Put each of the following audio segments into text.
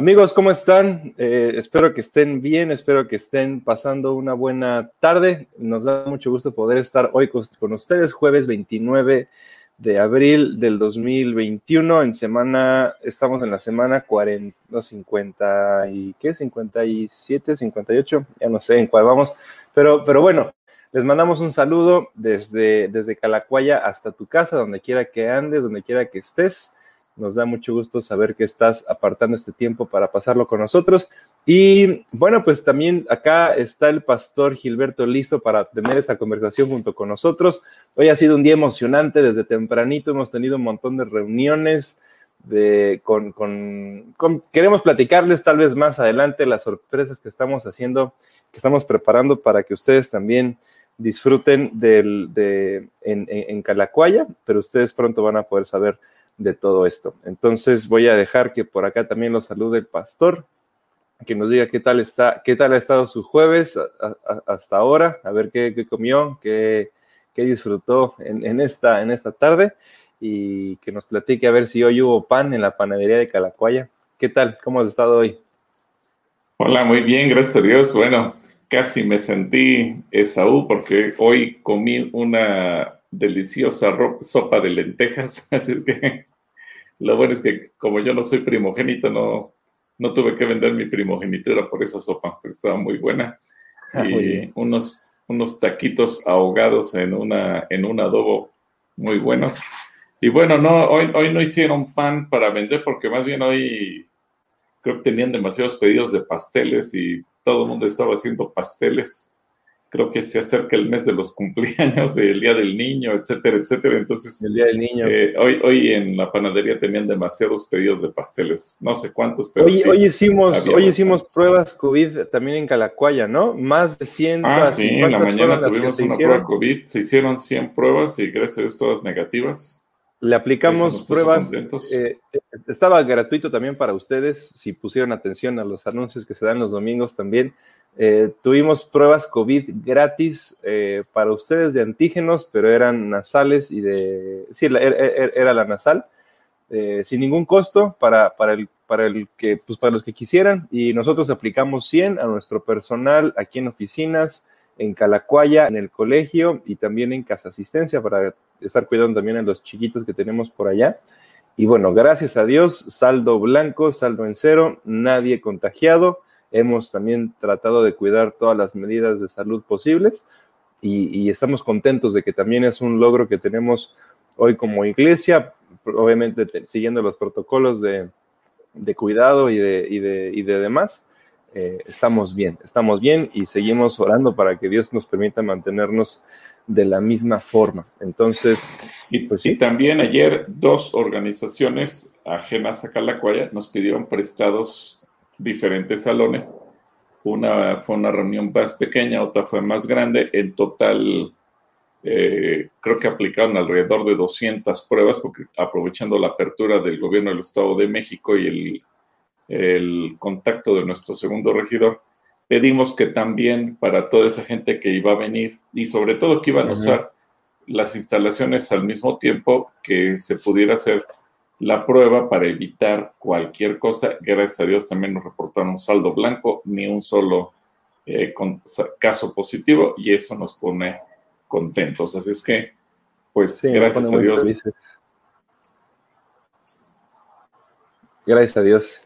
Amigos, ¿cómo están? Eh, espero que estén bien, espero que estén pasando una buena tarde. Nos da mucho gusto poder estar hoy con, ustedes, jueves 29 de abril del 2021, en semana, estamos en la semana 40, no, 50 y, ¿qué? 57, 58, ya no sé en cuál vamos, pero, pero bueno, les mandamos un saludo desde, desde Calacuaya hasta tu casa, donde quiera que andes, donde quiera que estés. Nos da mucho gusto saber que estás apartando este tiempo para pasarlo con nosotros. Y bueno, pues también acá está el pastor Gilberto listo para tener esta conversación junto con nosotros. Hoy ha sido un día emocionante, desde tempranito hemos tenido un montón de reuniones. De, con, queremos platicarles tal vez más adelante las sorpresas que estamos haciendo, que estamos preparando para que ustedes también disfruten del, de, en, en Calacuaya, pero ustedes pronto van a poder saber de todo esto. Entonces voy a dejar que por acá también lo salude el pastor, que nos diga qué tal está, qué tal ha estado su jueves hasta ahora, a ver qué, comió, qué, disfrutó en, esta, en esta tarde y que nos platique a ver si hoy hubo pan en la panadería de Calacuaya. ¿Qué tal? ¿Cómo has estado hoy? Hola, muy bien, gracias a Dios. Bueno, casi me sentí Esaú porque hoy comí una deliciosa sopa de lentejas, así que lo bueno es que como yo no soy primogénito, no, no tuve que vender mi primogenitura por esa sopa, pero estaba muy buena. Ah, y unos, unos taquitos ahogados en, una, en un adobo muy buenos. Y bueno, no, hoy, hoy no hicieron pan para vender porque más bien hoy creo que tenían demasiados pedidos de pasteles y todo el mundo estaba haciendo pasteles creo que se acerca el mes de los cumpleaños, el Día del Niño, etcétera, etcétera. Entonces, el Día del Niño. Eh, hoy, hoy en la panadería tenían demasiados pedidos de pasteles, no sé cuántos, pero hoy, hoy hicimos, hoy hicimos pruebas COVID también en Calacuaya, ¿no? Más de 100. Ah, sí, en la mañana tuvimos una prueba COVID, se hicieron 100 pruebas y gracias a Dios todas negativas. Le aplicamos pruebas. Eh, estaba gratuito también para ustedes, si pusieron atención a los anuncios que se dan los domingos también. Eh, tuvimos pruebas COVID gratis eh, para ustedes de antígenos, pero eran nasales y de... Sí, era, la nasal, sin ningún costo para, para, el, para, el que, pues para los que quisieran. Y nosotros aplicamos 100 a nuestro personal aquí en oficinas, en Calacuaya, en el colegio y también en casa asistencia para estar cuidando también a los chiquitos que tenemos por allá. Y bueno, gracias a Dios, saldo blanco, saldo en cero, nadie contagiado. Hemos también tratado de cuidar todas las medidas de salud posibles y, estamos contentos de que también es un logro que tenemos hoy como iglesia, obviamente siguiendo los protocolos de, cuidado y de, y de, y de demás. Eh, estamos bien, estamos bien y seguimos orando para que Dios nos permita mantenernos de la misma forma. Entonces, y pues sí. también ayer dos organizaciones ajenas a Calacuaya nos pidieron prestados diferentes salones. Una fue una reunión más pequeña, otra fue más grande. En total, eh, creo que aplicaron alrededor de 200 pruebas, porque aprovechando la apertura del gobierno del Estado de México y el el contacto de nuestro segundo regidor, pedimos que también para toda esa gente que iba a venir y sobre todo que iban a usar las instalaciones al mismo tiempo, que se pudiera hacer la prueba para evitar cualquier cosa. Gracias a Dios también nos reportaron un saldo blanco, ni un solo eh, caso positivo y eso nos pone contentos. Así es que, pues, gracias a Dios. Gracias a Dios.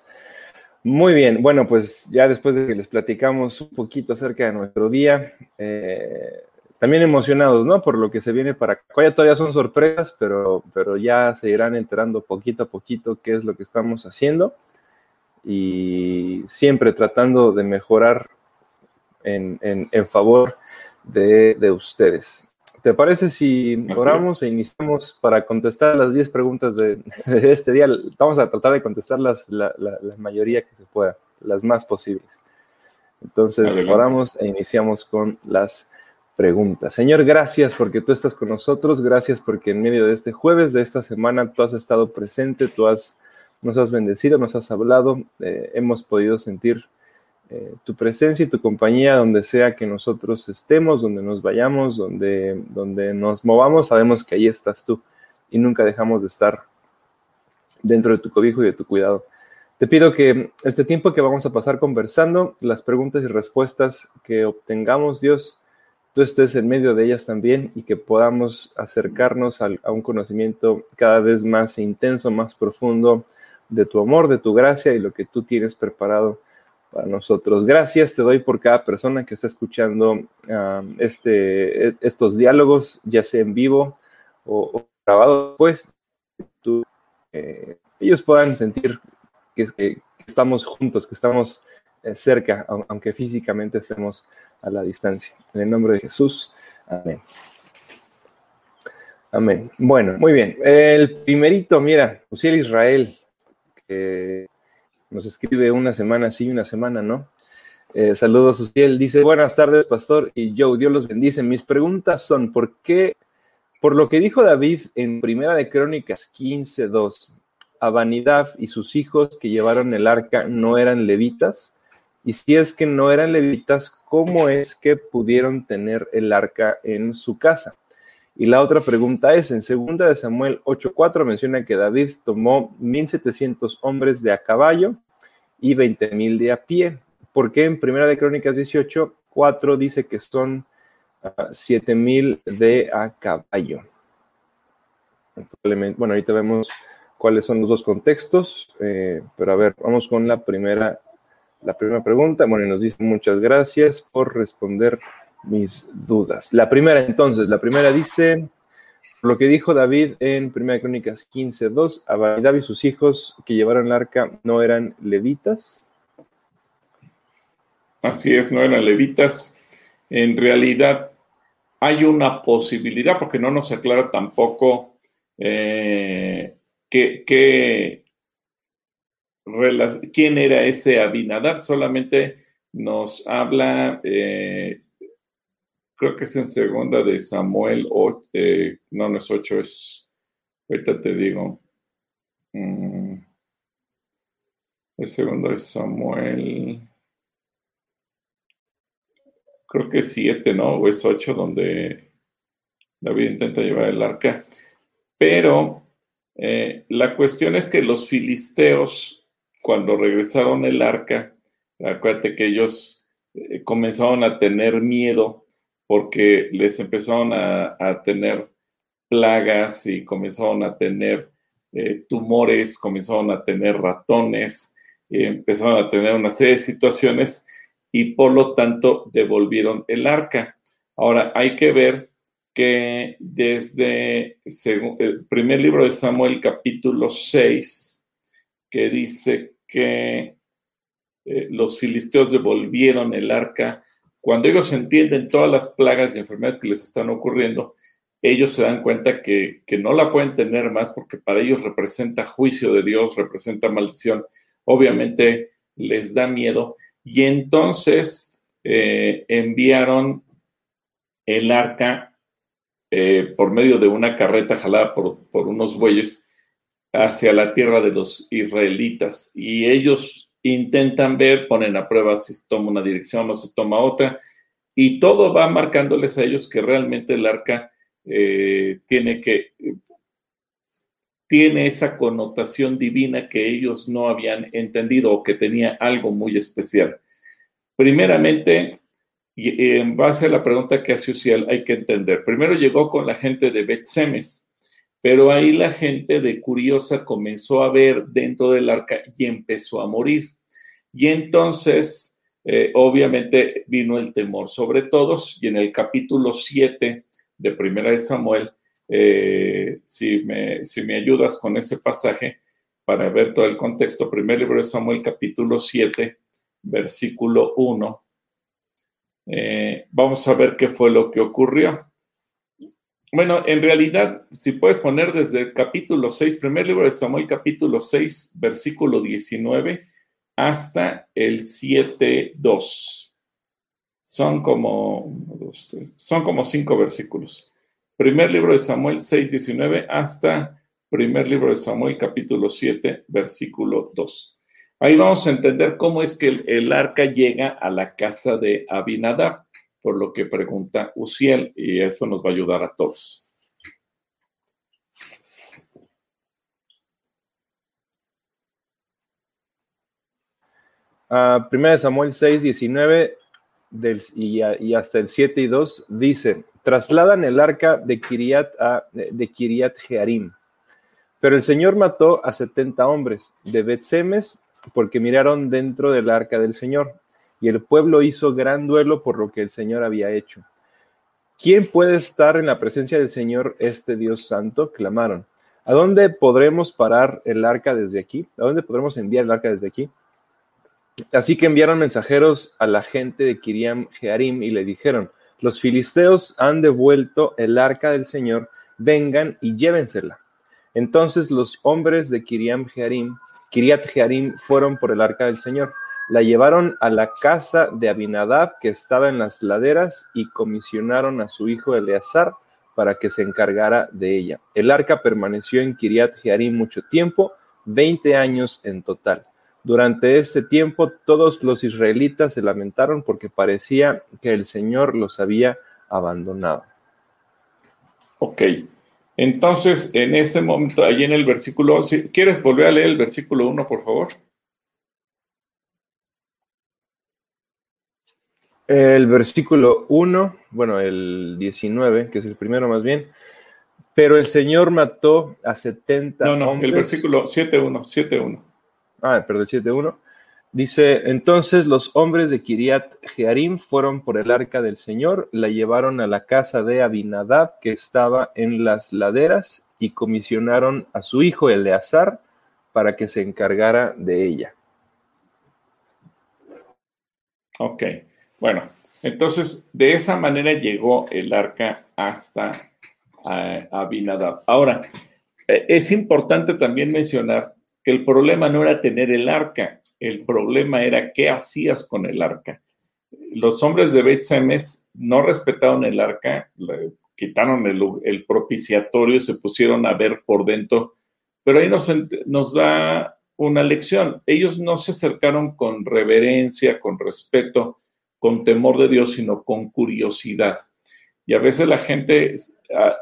Muy bien, bueno, pues ya después de que les platicamos un poquito acerca de nuestro día, eh, también emocionados, ¿no? Por lo que se viene para acá. Todavía son sorpresas, pero, pero ya se irán enterando poquito a poquito qué es lo que estamos haciendo y siempre tratando de mejorar en, en, favor de, de ustedes. ¿Te parece si oramos e iniciamos para contestar las 10 preguntas de, este día? Vamos a tratar de contestar la, mayoría que se pueda. las más posibles. Entonces, oramos e iniciamos con las preguntas. Señor, gracias porque tú estás con nosotros, gracias porque en medio de este jueves, de esta semana, tú has estado presente, tú has, nos has bendecido, nos has hablado, eh, hemos podido sentir eh, tu presencia y tu compañía donde sea que nosotros estemos, donde nos vayamos, donde, donde nos movamos, sabemos que ahí estás tú y nunca dejamos de estar dentro de tu cobijo y de tu cuidado. Te pido que este tiempo que vamos a pasar conversando, las preguntas y respuestas que obtengamos, Dios, tú estés en medio de ellas también y que podamos acercarnos a, un conocimiento cada vez más intenso, más profundo de tu amor, de tu gracia y lo que tú tienes preparado para nosotros. Gracias te doy por cada persona que está escuchando este, e, estos diálogos, ya sea en vivo o, grabado, pues eh, ellos puedan sentir que, estamos juntos, que estamos eh, cerca, aunque físicamente estemos a la distancia. En el nombre de Jesús. Amén. Amén. Bueno, muy bien. El primerito, mira, Uciel Israel, que nos escribe una semana sí, una semana no. Eh, saludos, Uciel. Dice, buenas tardes, pastor y Joe, Dios los bendice. Mis preguntas son, ¿por qué, por lo que dijo David en Primera de Crónicas 15.2, Abanidad y sus hijos que llevaron el arca no eran levitas? Y si es que no eran levitas, ¿cómo es que pudieron tener el arca en su casa? Y la otra pregunta es, en 2 de Samuel 8.4 menciona que David tomó 1.700 hombres de a caballo y 20.000 de a pie. ¿Por qué en Primera de Crónicas 18.4 dice que son 7.000 ah, de a caballo? Bueno, ahorita vemos cuáles son los dos contextos, eh, pero a ver, vamos con la primera la primera pregunta. Bueno, nos dice muchas gracias por responder mis dudas. La primera, entonces, la primera dice, lo que dijo David en 1 Crónicas 15.2, Abadab y sus hijos que llevaron el arca no eran levitas. Así es, no eran levitas. En realidad hay una posibilidad, porque no nos aclara tampoco eh, que, quién era ese Abinadab, solamente nos habla, eh, creo que es en segunda de Samuel, eh, no, no es 8, es, ahorita te digo, mm, es segundo de Samuel, creo que es 7, ¿no? O es 8 donde David intenta llevar el arca. Pero eh, la cuestión es que los filisteos cuando regresaron el arca, acuérdate que ellos eh, comenzaron a tener miedo porque les empezaron a, tener plagas y comenzaron a tener eh, tumores, comenzaron a tener ratones, empezaron a tener una serie de situaciones y por lo tanto devolvieron el arca. Ahora hay que ver que desde el primer libro de Samuel capítulo 6, que dice que eh, los filisteos devolvieron el arca, cuando ellos entienden todas las plagas y enfermedades que les están ocurriendo, ellos se dan cuenta que, no la pueden tener más porque para ellos representa juicio de Dios, representa maldición. Obviamente les da miedo y entonces eh, enviaron el arca eh, por medio de una carreta jalada por, por unos bueyes hacia la tierra de los israelitas y ellos intentan ver, ponen a prueba si se toma una dirección o se toma otra y todo va marcándoles a ellos que realmente el arca eh, tiene que tiene esa connotación divina que ellos no habían entendido o que tenía algo muy especial. Primeramente, y en base a la pregunta que hace Uciel, hay que entender. Primero llegó con la gente de Bet Semes, pero ahí la gente de curiosa comenzó a ver dentro del arca y empezó a morir. Y entonces, eh, obviamente, vino el temor sobre todos. Y en el capítulo 7 de Primera de Samuel, eh, si, me, si me ayudas con ese pasaje para ver todo el contexto, primer libro de Samuel, capítulo 7, versículo 1. Eh, vamos a ver qué fue lo que ocurrió. Bueno, en realidad, si puedes poner desde el capítulo 6, primer libro de Samuel, capítulo 6, versículo 19, hasta el 7.2. Son como, son como cinco versículos. Primer libro de Samuel 6.19 hasta primer libro de Samuel capítulo 7, versículo 2. Ahí vamos a entender cómo es que el, el arca llega a la casa de Abinadab, por lo que pregunta Uziel, y esto nos va a ayudar a todos. Uh, Primera de Samuel 6, 19 del, y, y, hasta el 7 y 2 dice, trasladan el arca de Kiriat, a, de Kiriat Jearim. Pero el Señor mató a 70 hombres de Betsemes porque miraron dentro del arca del Señor. Y el pueblo hizo gran duelo por lo que el Señor había hecho. ¿Quién puede estar en la presencia del Señor, este Dios santo? clamaron. ¿A dónde podremos parar el arca desde aquí? ¿A dónde podremos enviar el arca desde aquí? Así que enviaron mensajeros a la gente de Kiriam Jearim y le dijeron, los filisteos han devuelto el arca del Señor, vengan y llévensela. Entonces los hombres de Kiriam Jearim, Kiriat Jearim fueron por el arca del Señor. La llevaron a la casa de Abinadab, que estaba en las laderas, y comisionaron a su hijo Eleazar para que se encargara de ella. El arca permaneció en Kiriat Jearim mucho tiempo, 20 años en total. Durante este tiempo todos los israelitas se lamentaron porque parecía que el Señor los había abandonado. Ok, entonces en ese momento, allí en el versículo, ¿quieres volver a leer el versículo 1, por favor? El versículo 1, bueno, el 19, que es el primero más bien, pero el Señor mató a 70 No, no, el versículo 7.1, 7.1 ah, perdón, 7.1, dice, entonces los hombres de Kiriat Jearim fueron por el arca del Señor, la llevaron a la casa de Abinadab, que estaba en las laderas, y comisionaron a su hijo Eleazar para que se encargara de ella. Ok, bueno, entonces de esa manera llegó el arca hasta eh, Abinadab. Ahora, eh, es importante también mencionar que el problema no era tener el arca, el problema era qué hacías con el arca. Los hombres de Beth Semes no respetaron el arca, quitaron el, propiciatorio y se pusieron a ver por dentro, pero ahí nos, nos da una lección. Ellos no se acercaron con reverencia, con respeto, con temor de Dios, sino con curiosidad. Y a veces la gente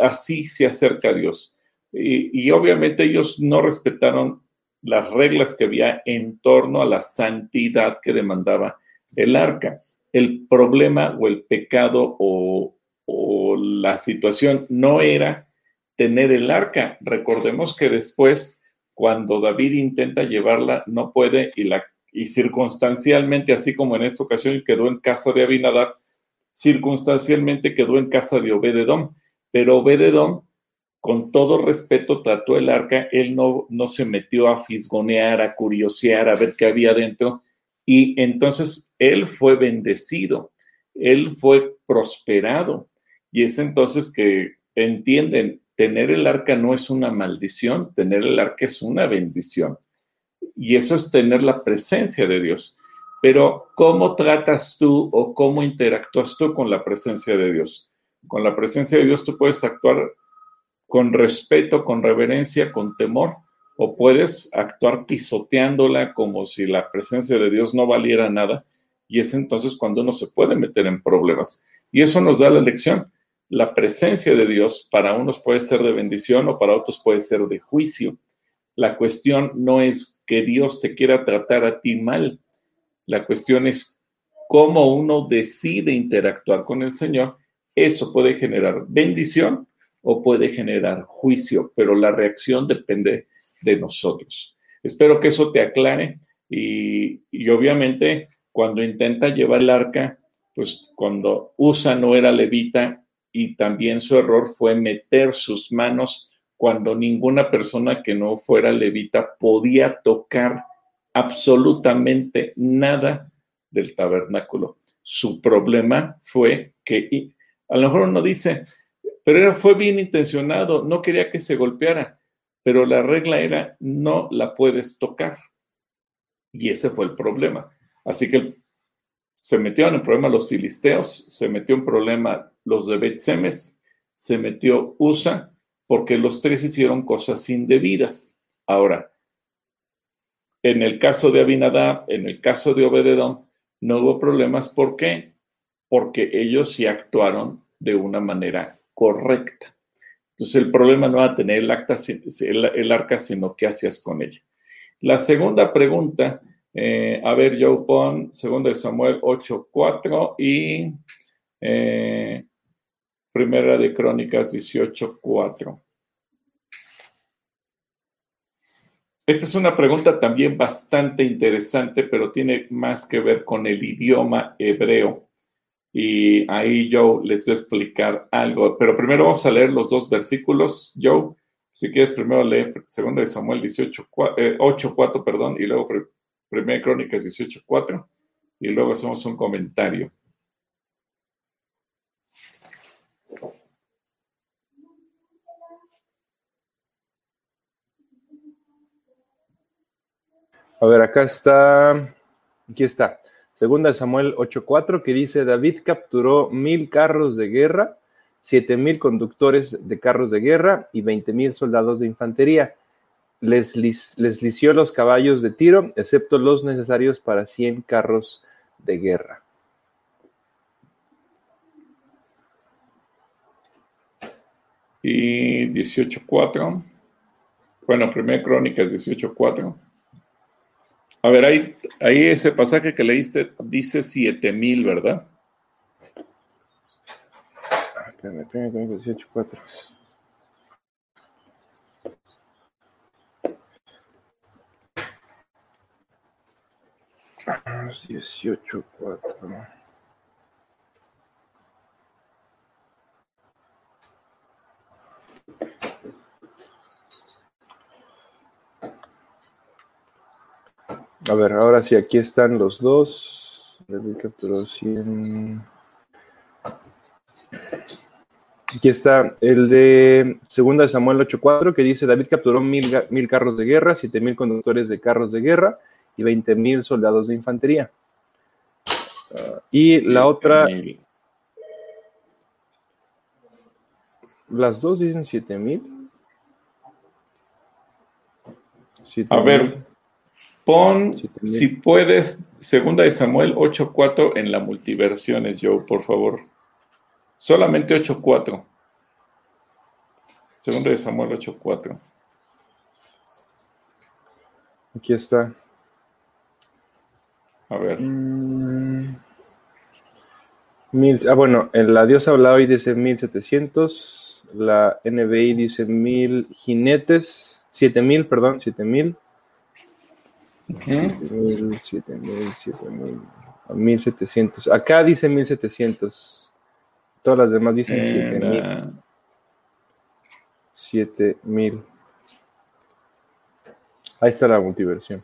así se acerca a Dios. Y, obviamente ellos no respetaron las reglas que había en torno a la santidad que demandaba el arca. El problema o el pecado o, la situación no era tener el arca. Recordemos que después, cuando David intenta llevarla, no puede y, la, y circunstancialmente, así como en esta ocasión quedó en casa de Abinadab, circunstancialmente quedó en casa de Obededón. Pero Obededón con todo respeto trató el arca, él no, no se metió a fisgonear, a curiosear, a ver qué había dentro, y entonces él fue bendecido, él fue prosperado, y es entonces que entienden, tener el arca no es una maldición, tener el arca es una bendición, y eso es tener la presencia de Dios. Pero ¿cómo tratas tú o cómo interactúas tú con la presencia de Dios? Con la presencia de Dios tú puedes actuar con respeto, con reverencia, con temor, o puedes actuar pisoteándola como si la presencia de Dios no valiera nada, y es entonces cuando uno se puede meter en problemas. Y eso nos da la lección. La presencia de Dios para unos puede ser de bendición o para otros puede ser de juicio. La cuestión no es que Dios te quiera tratar a ti mal. La cuestión es cómo uno decide interactuar con el Señor. Eso puede generar bendición o puede generar juicio, pero la reacción depende de nosotros. Espero que eso te aclare y, obviamente cuando intenta llevar el arca, pues cuando usa no era levita y también su error fue meter sus manos cuando ninguna persona que no fuera levita podía tocar absolutamente nada del tabernáculo. Su problema fue que, a lo mejor uno dice, pero fue bien intencionado, no quería que se golpeara, pero la regla era no la puedes tocar. Y ese fue el problema. Así que se metieron en problema los filisteos, se metió en problema los de Bet Semes, se metió USA, porque los tres hicieron cosas indebidas. Ahora, en el caso de Abinadab, en el caso de Obededón, no hubo problemas. ¿Por qué? Porque ellos sí actuaron de una manera correcta. Entonces el problema no va a tener el, arca, sino qué hacías con ella. La segunda pregunta, eh, a ver, Joe Pon, segundo de Samuel 8.4 y eh, primera de Crónicas 18.4. Esta es una pregunta también bastante interesante, pero tiene más que ver con el idioma hebreo. Y ahí Joe les voy a explicar algo. Pero primero vamos a leer los dos versículos. Joe, si quieres, primero lee 2 de Samuel 18, 8, 4, perdón, y luego Primera Crónicas 18, 4, y luego hacemos un comentario. A ver, acá está, aquí está. Segunda de Samuel 8.4 que dice, David capturó mil carros de guerra, siete mil conductores de carros de guerra y veinte mil soldados de infantería. Les, les los caballos de tiro, excepto los necesarios para cien carros de guerra. Y 18.4. Bueno, primera crónica es 18.4. A ver, ahí, ahí ese pasaje que leíste dice 7000, ¿verdad? Espérame, espérame, 18, 4. Dieciocho, cuatro. A ver, ahora sí, aquí están los dos. capturó 100. Aquí está el de segunda de Samuel 8.4 que dice David capturó mil, mil carros de guerra, siete mil conductores de carros de guerra y veinte mil soldados de infantería. Ah, y la otra... Las dos dicen siete mil. A ver, Pon, si puedes, segunda de Samuel 8.4 en la multiversiones, Joe, por favor. Solamente 8.4. Segunda de Samuel 8.4. Aquí está. A ver. Mm. ah, bueno, en la diosa habla hoy dice 1700. La NBI dice 1000 jinetes. 7000, perdón, 7000. 7000, 7000, 7000, 1700. Acá dice 1700. Todas las demás dicen 7000. 7000. Ahí está la multiversión.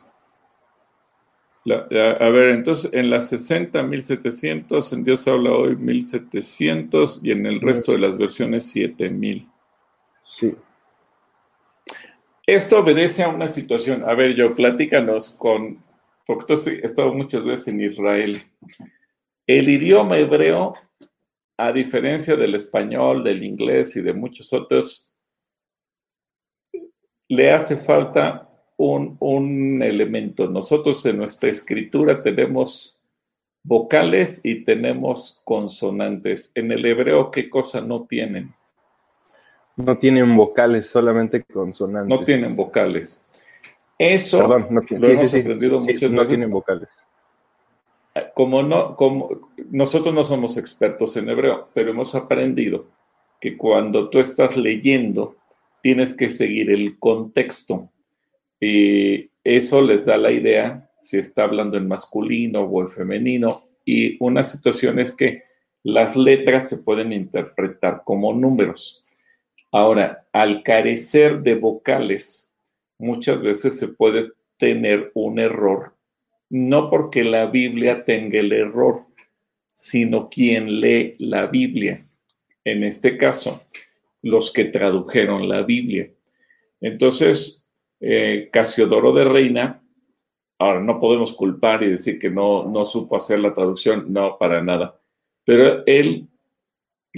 a ver, entonces en las 60, 1700, en Dios habla hoy 1700 y en el resto de las versiones 7000. Sí. Esto obedece a una situación. A ver, yo platícanos con, porque tú has estado muchas veces en Israel. El idioma hebreo, a diferencia del español, del inglés y de muchos otros, le hace falta un, un elemento. Nosotros en nuestra escritura tenemos vocales y tenemos consonantes. En el hebreo, ¿qué cosa no tienen? No tienen vocales, solamente consonantes. No tienen vocales. Eso Perdón, no, lo hemos aprendido muchas no tienen vocales. Como no, como nosotros no somos expertos en hebreo, pero hemos aprendido que cuando tú estás leyendo, tienes que seguir el contexto. Y eso les da la idea si está hablando en masculino o en femenino. Y una situación es que las letras se pueden interpretar como números. Ahora, al carecer de vocales, muchas veces se puede tener un error, no porque la Biblia tenga el error, sino quien lee la Biblia. En este caso, los que tradujeron la Biblia. Entonces, eh, Casiodoro de Reina Ahora, no podemos culpar y decir que no, no supo hacer la traducción, no, para nada. Pero él,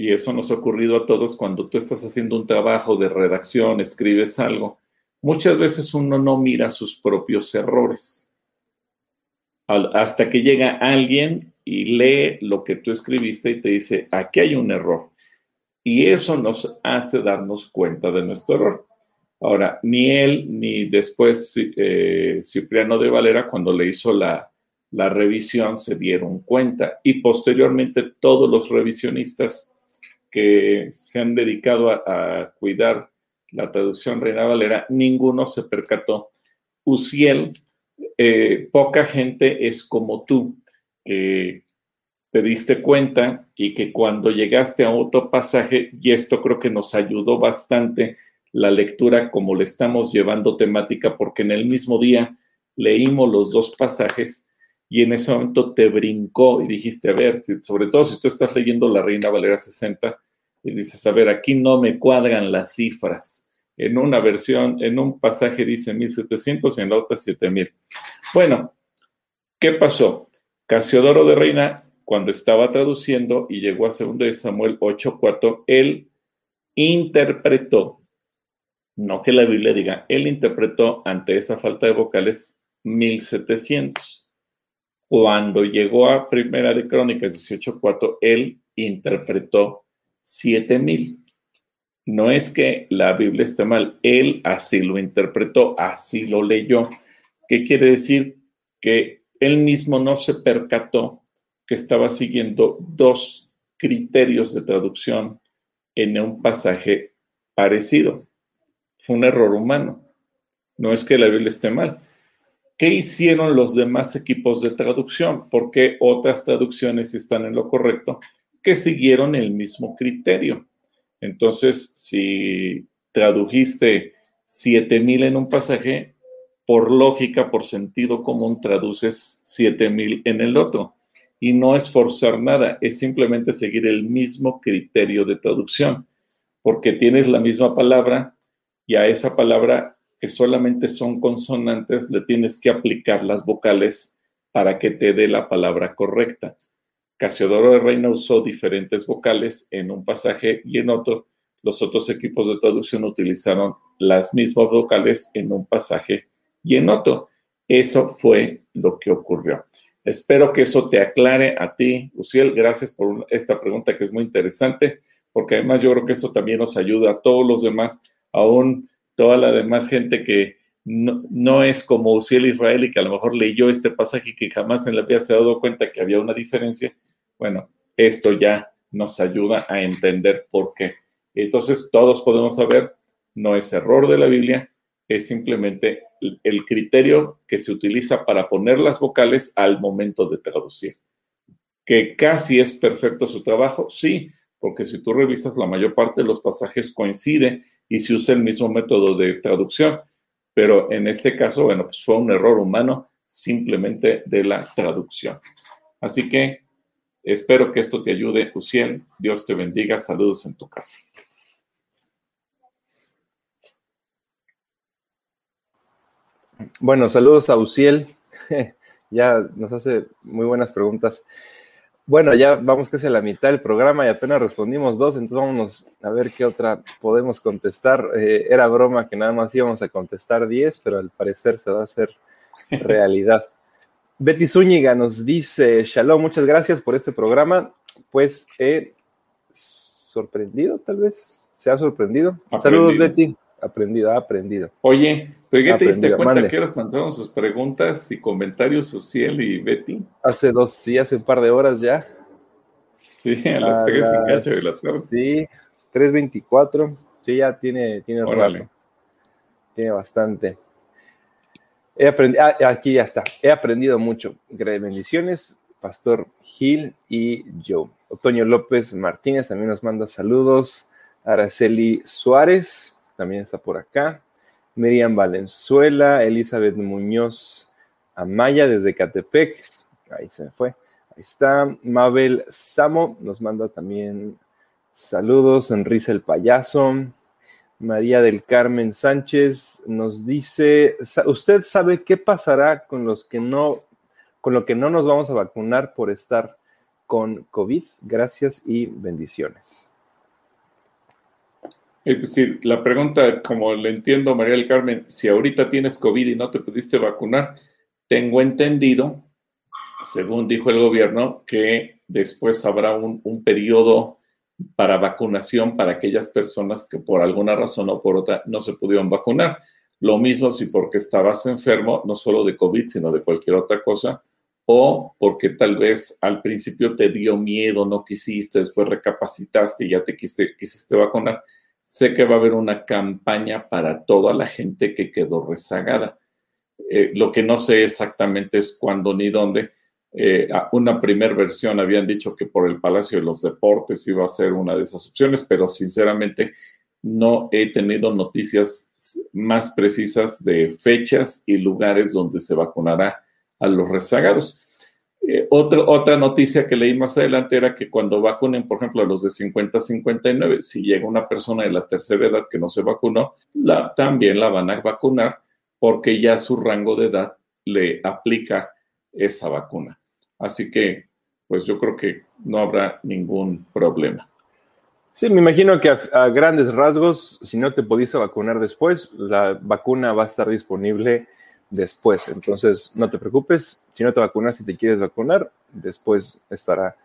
y eso nos ha ocurrido a todos cuando tú estás haciendo un trabajo de redacción, escribes algo, muchas veces uno no mira sus propios errores. Hasta que llega alguien y lee lo que tú escribiste y te dice, aquí hay un error. Y eso nos hace darnos cuenta de nuestro error. Ahora, ni él ni después eh, Cipriano de Valera, cuando le hizo la, la revisión, se dieron cuenta. Y posteriormente todos los revisionistas que se han dedicado a, cuidar la traducción Reina Valera, ninguno se percató. Uciel, eh, poca gente es como tú, que te diste cuenta y que cuando llegaste a otro pasaje, y esto creo que nos ayudó bastante, la lectura como le estamos llevando temática, porque en el mismo día leímos los dos pasajes y en ese momento te brincó y dijiste, a ver, sobre todo si tú estás leyendo la Reina Valera 60 y dices, a ver, aquí no me cuadran las cifras. En una versión, en un pasaje dice 1700 y en la otra 7000. Bueno, ¿qué pasó? Casiodoro de Reina, cuando estaba traduciendo y llegó a 2 de Samuel 8:4, él interpretó no que la Biblia diga, él interpretó ante esa falta de vocales 1700. Cuando llegó a Primera de Crónicas 18.4, él interpretó 7000. No es que la Biblia esté mal, él así lo interpretó, así lo leyó. ¿Qué quiere decir? Que él mismo no se percató que estaba siguiendo dos criterios de traducción en un pasaje parecido fue un error humano. No es que la Biblia esté mal. ¿Qué hicieron los demás equipos de traducción? Porque otras traducciones están en lo correcto, que siguieron el mismo criterio. Entonces, si tradujiste 7000 en un pasaje, por lógica, por sentido común, traduces 7000 en el otro. Y no es forzar nada, es simplemente seguir el mismo criterio de traducción, porque tienes la misma palabra, y a esa palabra que solamente son consonantes le tienes que aplicar las vocales para que te dé la palabra correcta. Casiodoro de Reina usó diferentes vocales en un pasaje y en otro. Los otros equipos de traducción utilizaron las mismas vocales en un pasaje y en otro. Eso fue lo que ocurrió. Espero que eso te aclare a ti, Uciel. Gracias por esta pregunta que es muy interesante, porque además yo creo que eso también nos ayuda a todos los demás aún toda la demás gente que no, es como Uziel Israel y que a lo mejor leyó este pasaje y que jamás en la vida se ha dado cuenta que había una diferencia, bueno, esto ya nos ayuda a entender por qué. Entonces, todos podemos saber, no es error de la Biblia, es simplemente el criterio que se utiliza para poner las vocales al momento de traducir. Que casi es perfecto su trabajo, sí, porque si tú revisas la mayor parte de los pasajes coincide y se usa el mismo método de traducción. Pero en este caso, bueno, pues fue un error humano simplemente de la traducción. Así que espero que esto te ayude, Uciel. Dios te bendiga. Saludos en tu casa. Bueno, saludos a Uciel. ya nos hace muy buenas preguntas. Bueno, ya vamos casi a la mitad del programa y apenas respondimos dos, entonces vámonos a ver qué otra podemos contestar. Eh, era broma que nada más íbamos a contestar diez, pero al parecer se va a hacer realidad. Betty Zúñiga nos dice, Shalom, muchas gracias por este programa. Pues he sorprendido, tal vez, se ha sorprendido. Saludos, Betty. Aprendido, ha aprendido. Oye, ¿pero qué te diste cuenta que horas mandaron sus preguntas y comentarios, Social y Betty? Hace dos, sí, hace un par de horas ya. Sí, a las tres y cacho de la tarde. Sí, 3.24. Sí, ya tiene, tiene rato. Tiene bastante. He aprendido, ah, aquí ya está. He aprendido mucho. Bendiciones, Pastor Gil y Joe. Otoño López Martínez también nos manda saludos. Araceli Suárez, también está por acá. Miriam Valenzuela, Elizabeth Muñoz Amaya desde Catepec. Ahí se fue. Ahí está. Mabel Samo nos manda también saludos. Enrique el payaso. María del Carmen Sánchez nos dice, ¿usted sabe qué pasará con los que no, con lo que no nos vamos a vacunar por estar con COVID? Gracias y bendiciones. Es decir, la pregunta, como le entiendo, María del Carmen, si ahorita tienes COVID y no te pudiste vacunar, tengo entendido, según dijo el gobierno, que después habrá un, un periodo para vacunación para aquellas personas que por alguna razón o por otra no se pudieron vacunar. Lo mismo si porque estabas enfermo, no solo de COVID, sino de cualquier otra cosa, o porque tal vez al principio te dio miedo, no quisiste, después recapacitaste y ya te quisiste, quisiste vacunar. Sé que va a haber una campaña para toda la gente que quedó rezagada. Eh, lo que no sé exactamente es cuándo ni dónde, eh, una primera versión habían dicho que por el Palacio de los Deportes iba a ser una de esas opciones, pero sinceramente no he tenido noticias más precisas de fechas y lugares donde se vacunará a los rezagados. Eh, otra, otra noticia que leí más adelante era que cuando vacunen, por ejemplo, a los de 50 a 59, si llega una persona de la tercera edad que no se vacunó, la, también la van a vacunar porque ya su rango de edad le aplica esa vacuna. Así que, pues yo creo que no habrá ningún problema. Sí, me imagino que a, grandes rasgos, si no te pudiste vacunar después, la vacuna va a estar disponible después. Entonces, no te preocupes, si no te vacunas, si te quieres vacunar, después estará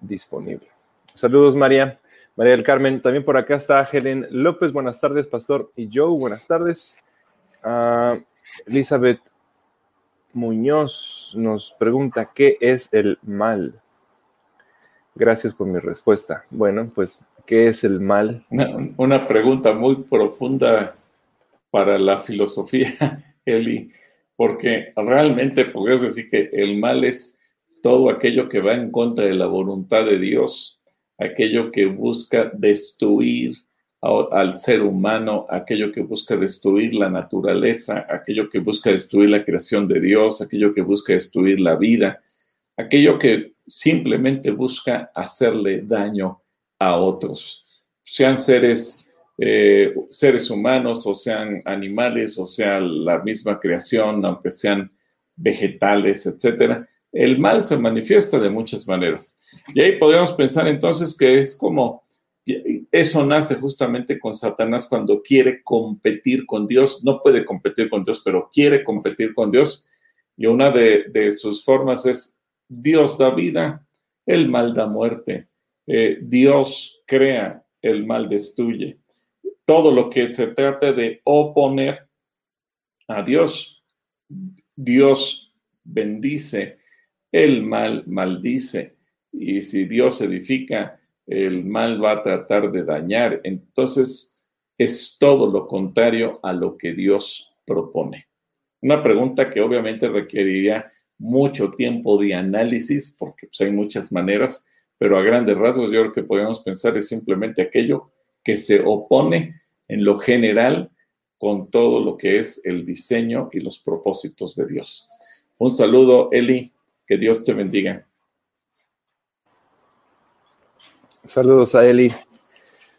disponible. Saludos, María. María del Carmen, también por acá está Helen López. Buenas tardes, Pastor y Joe. Buenas tardes. Uh, Elizabeth Muñoz nos pregunta, ¿qué es el mal? Gracias por mi respuesta. Bueno, pues, ¿qué es el mal? Una, pregunta muy profunda para la filosofía, Eli, porque realmente podrías decir que el mal es todo aquello que va en contra de la voluntad de Dios, aquello que busca destruir al ser humano, aquello que busca destruir la naturaleza, aquello que busca destruir la creación de Dios, aquello que busca destruir la vida, aquello que simplemente busca hacerle daño a otros, sean seres, eh, seres humanos o sean animales o sea la misma creación, aunque sean vegetales, etcétera. El mal se manifiesta de muchas maneras. Y ahí podríamos pensar entonces que es como eso nace justamente con Satanás cuando quiere competir con Dios. No puede competir con Dios, pero quiere competir con Dios. Y una de, sus formas es Dios da vida, el mal da muerte. Eh, Dios crea, el mal destruye. Todo lo que se trata de oponer a Dios, Dios bendice, el mal maldice. Y si Dios edifica, el mal va a tratar de dañar. Entonces, es todo lo contrario a lo que Dios propone. Una pregunta que obviamente requeriría mucho tiempo de análisis, porque pues, hay muchas maneras, pero a grandes rasgos yo creo que podemos pensar es simplemente aquello que se opone en lo general con todo lo que es el diseño y los propósitos de Dios. Un saludo, Eli, que Dios te bendiga. Saludos a Eli.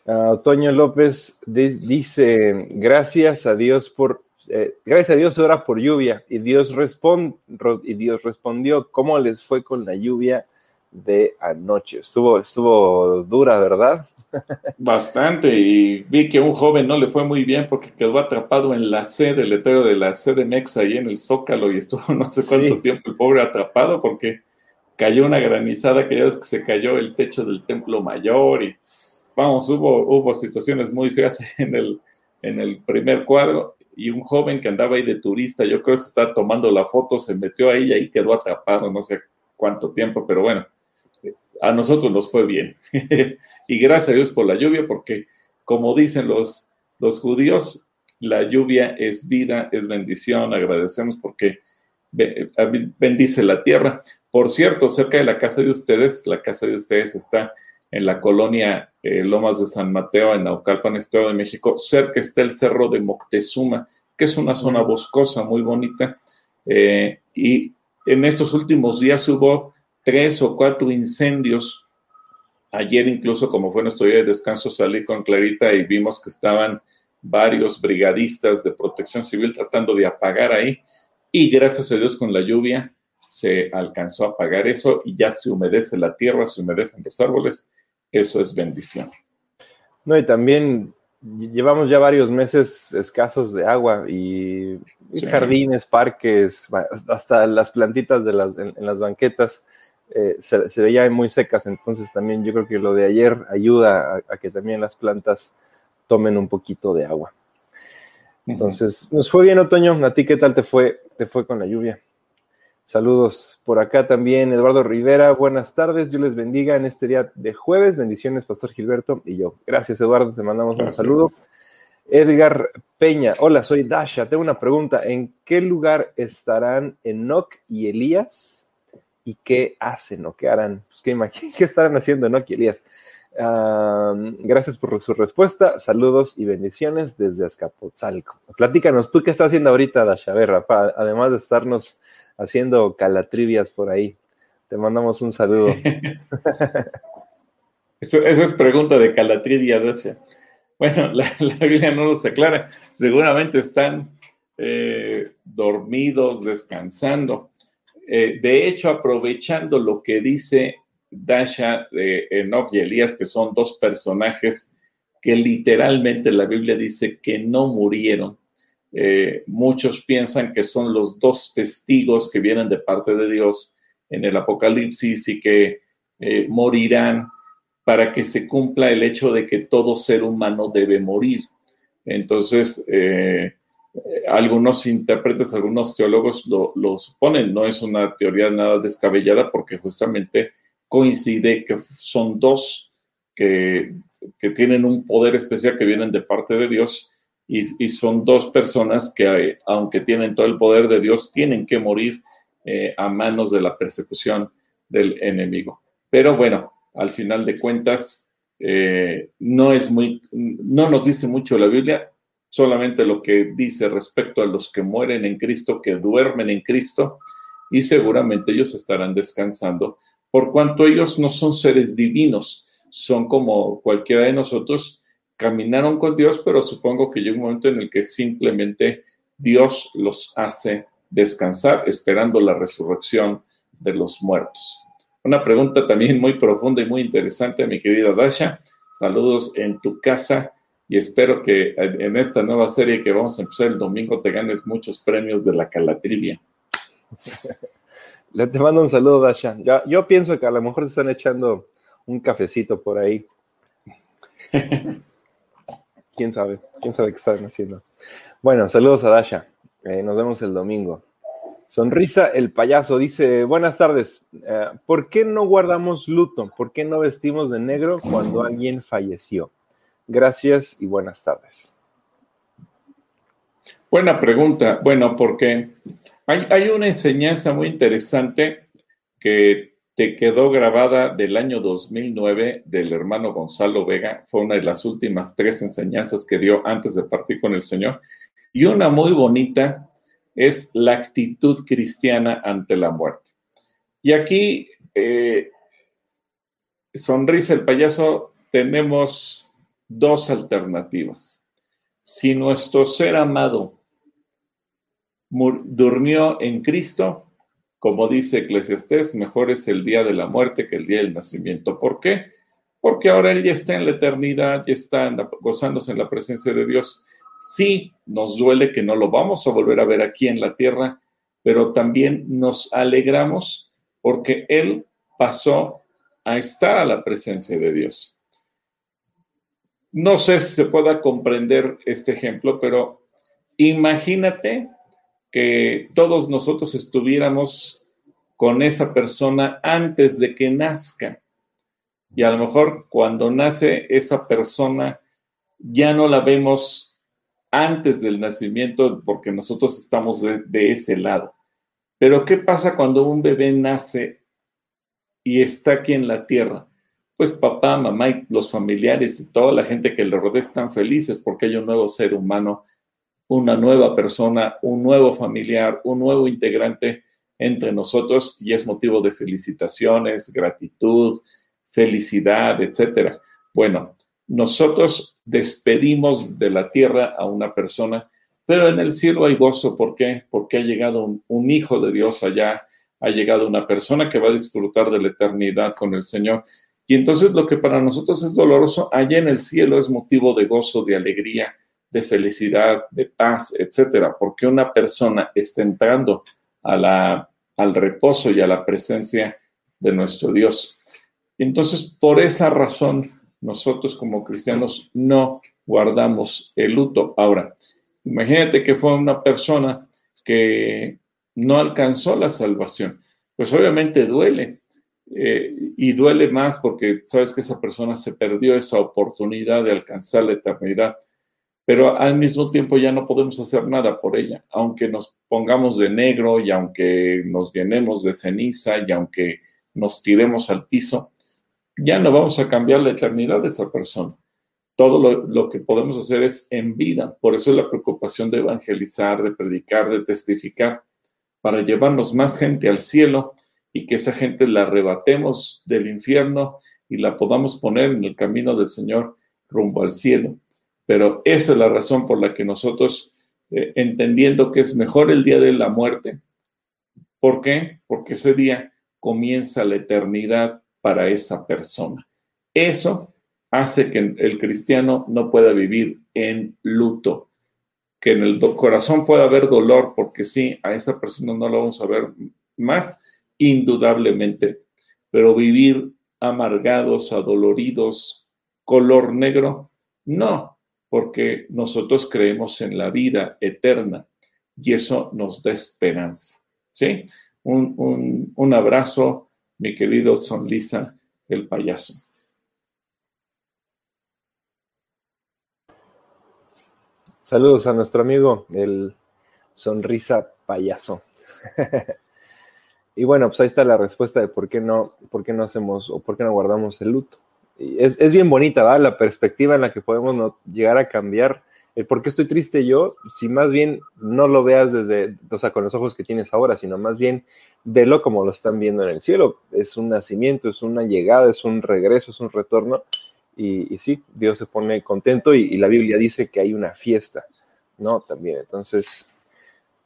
Uh, Toño López dice, gracias a Dios por, eh, gracias a Dios ora por lluvia y Dios, y Dios respondió, ¿cómo les fue con la lluvia de anoche? Estuvo, estuvo dura, ¿verdad? Bastante, y vi que un joven no le fue muy bien porque quedó atrapado en la sede, el letrero de la sede Mexa ahí en el Zócalo y estuvo no sé cuánto tiempo el pobre atrapado porque cayó una granizada que ya es que se cayó el techo del templo mayor y vamos, hubo, hubo situaciones muy feas en el, en el primer cuadro y un joven que andaba ahí de turista, yo creo que se estaba tomando la foto, se metió ahí y ahí quedó atrapado, no sé cuánto tiempo, pero bueno, a nosotros nos fue bien. y gracias a Dios por la lluvia, porque como dicen los, los judíos, la lluvia es vida, es bendición, agradecemos porque bendice la tierra. Por cierto, cerca de la casa de ustedes, la casa de ustedes está en la colonia eh, Lomas de San Mateo, en Naucalpan, Estado de México. Cerca está el cerro de Moctezuma, que es una zona boscosa muy bonita. Eh, y en estos últimos días hubo tres o cuatro incendios. Ayer incluso, como fue nuestro día de descanso, salí con Clarita y vimos que estaban varios brigadistas de protección civil tratando de apagar ahí y gracias a Dios con la lluvia se alcanzó a apagar eso y ya se humedece la tierra, se humedecen los árboles, eso es bendición. No, y también llevamos ya varios meses escasos de agua y, jardines, parques, hasta las plantitas de las, en, las banquetas eh, se, se, veían muy secas, entonces también yo creo que lo de ayer ayuda a que también las plantas tomen un poquito de agua. Entonces, nos fue bien otoño. ¿A ti qué tal te fue, te fue con la lluvia? Saludos por acá también, Eduardo Rivera. Buenas tardes, Dios les bendiga en este día de jueves. Bendiciones, Pastor Gilberto y yo. Gracias, Eduardo, te mandamos un saludo. Edgar Peña, hola, soy Dasha. Tengo una pregunta. ¿En qué lugar estarán Enoch y Elías? ¿Y qué hacen o qué harán? Pues, ¿qué, ¿Qué estarán haciendo y Elías? gracias por su respuesta. Saludos y bendiciones desde Azcapotzalco. Platícanos, ¿tú qué estás haciendo ahorita, Dasha? además de estarnos haciendo calatrivias por ahí. Te mandamos un saludo. esa es pregunta de calatrivia, Dasha. Bueno, la, Biblia no nos aclara. Seguramente están eh, dormidos, descansando. Eh, de hecho, aprovechando lo que dice Dasha, de Enoch y Elías, que son dos personajes que literalmente la Biblia dice que no murieron. Eh, muchos piensan que son los dos testigos que vienen de parte de Dios en el Apocalipsis y que eh, morirán para que se cumpla el hecho de que todo ser humano debe morir. Entonces, eh, algunos intérpretes, algunos teólogos lo, lo, suponen, no es una teoría nada descabellada porque justamente coincide que son dos que, tienen un poder especial que vienen de parte de Dios y, son dos personas que, aunque tienen todo el poder de Dios, tienen que morir eh, a manos de la persecución del enemigo. Pero bueno, al final de cuentas, eh, no es muy, no nos dice mucho la Biblia, solamente lo que dice respecto a los que mueren en Cristo, que duermen en Cristo, y seguramente ellos estarán descansando por cuanto ellos no son seres divinos, son como cualquiera de nosotros, caminaron con Dios, pero supongo que llega un momento en el que simplemente Dios los hace descansar, esperando la resurrección de los muertos. Una pregunta también muy profunda y muy interesante, mi querida Dasha. Saludos en tu casa y espero que en esta nueva serie que vamos a empezar el domingo te ganes muchos premios de la Calatrivia. Le te mando un saludo, Dasha. yo pienso que a lo mejor se están echando un cafecito por ahí. ¿Quién sabe? ¿Quién sabe qué están haciendo? Bueno, saludos a Dasha. Eh, nos vemos el domingo. Sonrisa el payaso dice, buenas tardes. Eh, ¿Por qué no guardamos luto? ¿Por qué no vestimos de negro cuando alguien falleció? Gracias y buenas tardes. Buena pregunta. Bueno, porque hay, una enseñanza muy interesante que te quedó grabada del año 2009 del hermano Gonzalo Vega. Fue una de las últimas tres enseñanzas que dio antes de partir con el Señor. Y una muy bonita es la actitud cristiana ante la muerte. Y aquí, eh, sonrisa el payaso, tenemos dos alternativas. Si nuestro ser amado durmió en Cristo, como dice Eclesiastés, mejor es el día de la muerte que el día del nacimiento. ¿Por qué? Porque ahora él ya está en la eternidad, ya está gozándose en la presencia de Dios. Sí, nos duele que no lo vamos a volver a ver aquí en la tierra, pero también nos alegramos porque él pasó a estar a la presencia de Dios. No sé si se pueda comprender este ejemplo, pero imagínate que todos nosotros estuviéramos con esa persona antes de que nazca. Y a lo mejor cuando nace esa persona ya no la vemos antes del nacimiento porque nosotros estamos de, ese lado. Pero ¿qué pasa cuando un bebé nace y está aquí en la tierra? Pues papá, mamá y los familiares y toda la gente que le rodea están felices porque hay un nuevo ser humano una nueva persona, un nuevo familiar, un nuevo integrante entre nosotros y es motivo de felicitaciones, gratitud, felicidad, etcétera. Bueno, nosotros despedimos de la tierra a una persona, pero en el cielo hay gozo. ¿Por qué? Porque ha llegado un, un hijo de Dios allá, ha llegado una persona que va a disfrutar de la eternidad con el Señor. Y entonces lo que para nosotros es doloroso, allá en el cielo es motivo de gozo, de alegría, de felicidad, de paz, etcétera, porque una persona está entrando a la, al reposo y a la presencia de nuestro Dios. Entonces, por esa razón, nosotros como cristianos no guardamos el luto. Ahora, imagínate que fue una persona que no alcanzó la salvación. Pues obviamente duele. Eh, y duele más porque sabes que esa persona se perdió esa oportunidad de alcanzar la eternidad pero al mismo tiempo ya no podemos hacer nada por ella, aunque nos pongamos de negro y aunque nos llenemos de ceniza y aunque nos tiremos al piso, ya no vamos a cambiar la eternidad de esa persona. Todo lo, lo que podemos hacer es en vida. Por eso es la preocupación de evangelizar, de predicar, de testificar, para llevarnos más gente al cielo y que esa gente la arrebatemos del infierno y la podamos poner en el camino del Señor rumbo al cielo. Pero esa es la razón por la que nosotros, eh, entendiendo que es mejor el día de la muerte, ¿por qué? Porque ese día comienza la eternidad para esa persona. Eso hace que el cristiano no pueda vivir en luto, que en el corazón pueda haber dolor, porque sí, a esa persona no la vamos a ver más, indudablemente, pero vivir amargados, adoloridos, color negro, no, porque nosotros creemos en la vida eterna y eso nos da esperanza. ¿Sí? Un, abrazo, mi querido Sonlisa, el payaso. Saludos a nuestro amigo, el sonrisa payaso. y bueno, pues ahí está la respuesta de por qué no, por qué no hacemos o por qué no guardamos el luto es, bien bonita, ¿verdad? La perspectiva en la que podemos llegar a cambiar el por qué estoy triste yo, si más bien no lo veas desde, o sea, con los ojos que tienes ahora, sino más bien velo como lo están viendo en el cielo. Es un nacimiento, es una llegada, es un regreso, es un retorno. Y, sí, Dios se pone contento y, la Biblia dice que hay una fiesta, ¿no? También, entonces,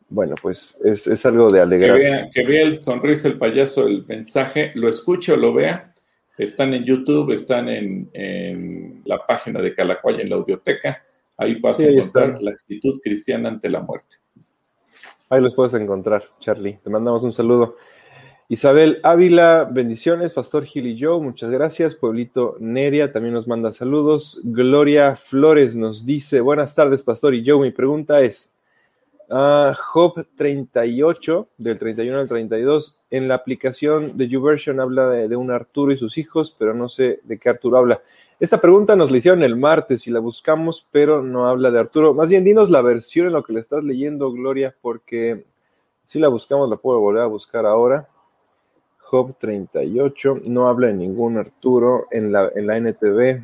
bueno, pues es, algo de alegrarse. Que vea, el sonrisa, el payaso, el mensaje, lo escuche o lo vea, están en YouTube, están en, la página de Calacuaya en la audioteca. Ahí vas a encontrar la actitud cristiana ante la muerte. Ahí los puedes encontrar, Charlie. Te mandamos un saludo. Isabel Ávila, bendiciones. Pastor Gil y Joe, muchas gracias. Pueblito Neria también nos manda saludos. Gloria Flores nos dice, buenas tardes, Pastor y Joe. Mi pregunta es, Uh, Job 38, del 31 al 32. En la aplicación de YouVersion habla de, un Arturo y sus hijos, pero no sé de qué Arturo habla. Esta pregunta nos la hicieron el martes y la buscamos, pero no habla de Arturo. Más bien, dinos la versión en lo que le estás leyendo, Gloria, porque si la buscamos, la puedo volver a buscar ahora. Job 38, no habla de ningún Arturo en la, en la NTV.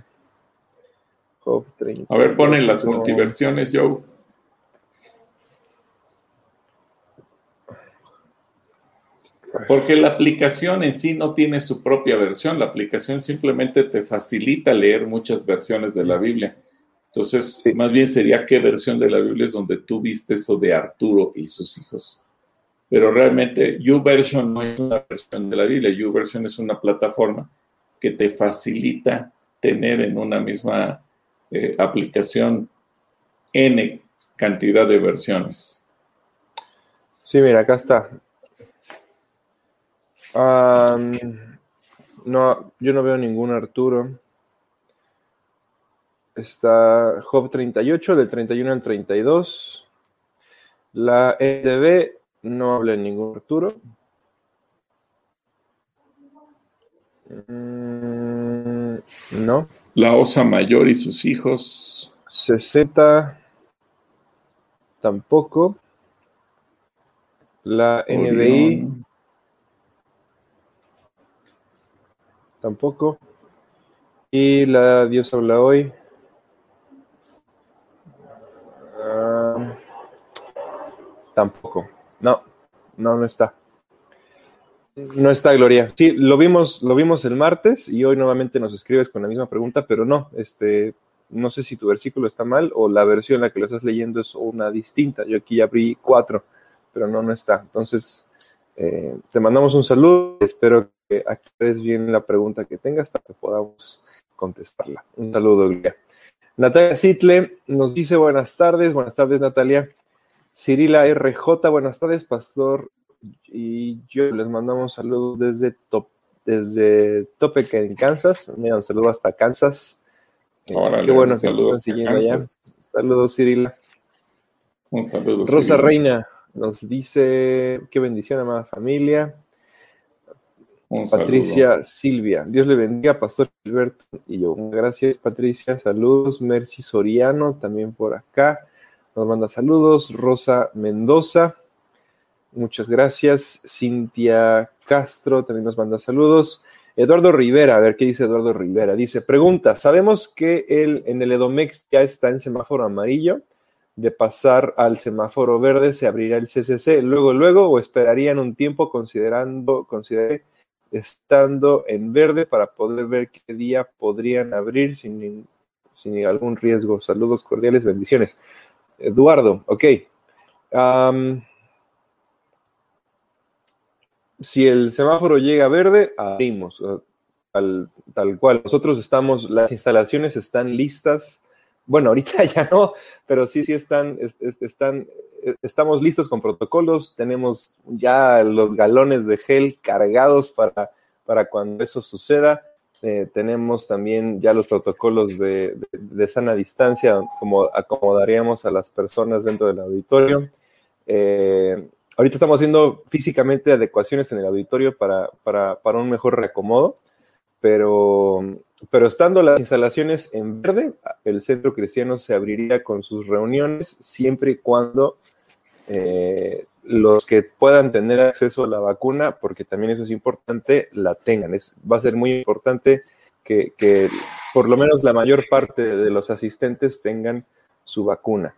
Job 38. A ver, ponen las multiversiones, Joe. Porque la aplicación en sí no tiene su propia versión, la aplicación simplemente te facilita leer muchas versiones de la Biblia. Entonces, más bien sería qué versión de la Biblia es donde tú viste eso de Arturo y sus hijos. Pero realmente YouVersion no es una versión de la Biblia, YouVersion es una plataforma que te facilita tener en una misma eh, aplicación N cantidad de versiones. Sí, mira, acá está no, yo no veo ningún Arturo. Está Job 38, del 31 al 32. La EDB no habla de ningún Arturo. Mm, no. La Osa Mayor y sus hijos. 60 tampoco. La NBI tampoco. Y la Dios habla hoy. Ah, tampoco. No, no, no está. No está Gloria. Sí, lo vimos, lo vimos el martes y hoy nuevamente nos escribes con la misma pregunta, pero no, este, no sé si tu versículo está mal o la versión en la que lo estás leyendo es una distinta. Yo aquí abrí cuatro, pero no, no está. Entonces, eh, te mandamos un saludo. Espero que aclares bien la pregunta que tengas para que podamos contestarla. Un saludo, Gloria. Natalia Sitle nos dice buenas tardes. Buenas tardes, Natalia. Cirila RJ, buenas tardes, Pastor. Y yo les mandamos saludos desde, top, desde Topeka, en Kansas. Mira, un saludo hasta Kansas. Eh, qué bueno que nos están siguiendo allá. Saludos, Cirila. Un saludo. Rosa Reina nos dice, qué bendición, amada familia. Patricia Silvia, Dios le bendiga, Pastor Gilberto y yo. Gracias, Patricia. Saludos. Mercy Soriano, también por acá. Nos manda saludos. Rosa Mendoza, muchas gracias. Cintia Castro también nos manda saludos. Eduardo Rivera, a ver qué dice Eduardo Rivera. Dice, pregunta, sabemos que él en el Edomex ya está en semáforo amarillo. De pasar al semáforo verde, se abrirá el CCC luego, luego, o esperarían un tiempo considerando, consideré, estando en verde para poder ver qué día podrían abrir sin, sin algún riesgo. Saludos cordiales, bendiciones. Eduardo, ok. si el semáforo llega verde, abrimos. Tal, tal cual. Nosotros estamos, las instalaciones están listas. Bueno, ahorita ya no, pero sí, sí están, están, estamos listos con protocolos. Tenemos ya los galones de gel cargados para, para cuando eso suceda. Eh, tenemos también ya los protocolos de, sana distancia, como acomodaríamos a las personas dentro del auditorio. Eh, ahorita estamos haciendo físicamente adecuaciones en el auditorio para, para, un mejor reacomodo, pero, pero estando las instalaciones en verde, el centro cristiano se abriría con sus reuniones siempre y cuando eh, los que puedan tener acceso a la vacuna, porque también eso es importante, la tengan. Es, va a ser muy importante que, por lo menos la mayor parte de los asistentes tengan su vacuna.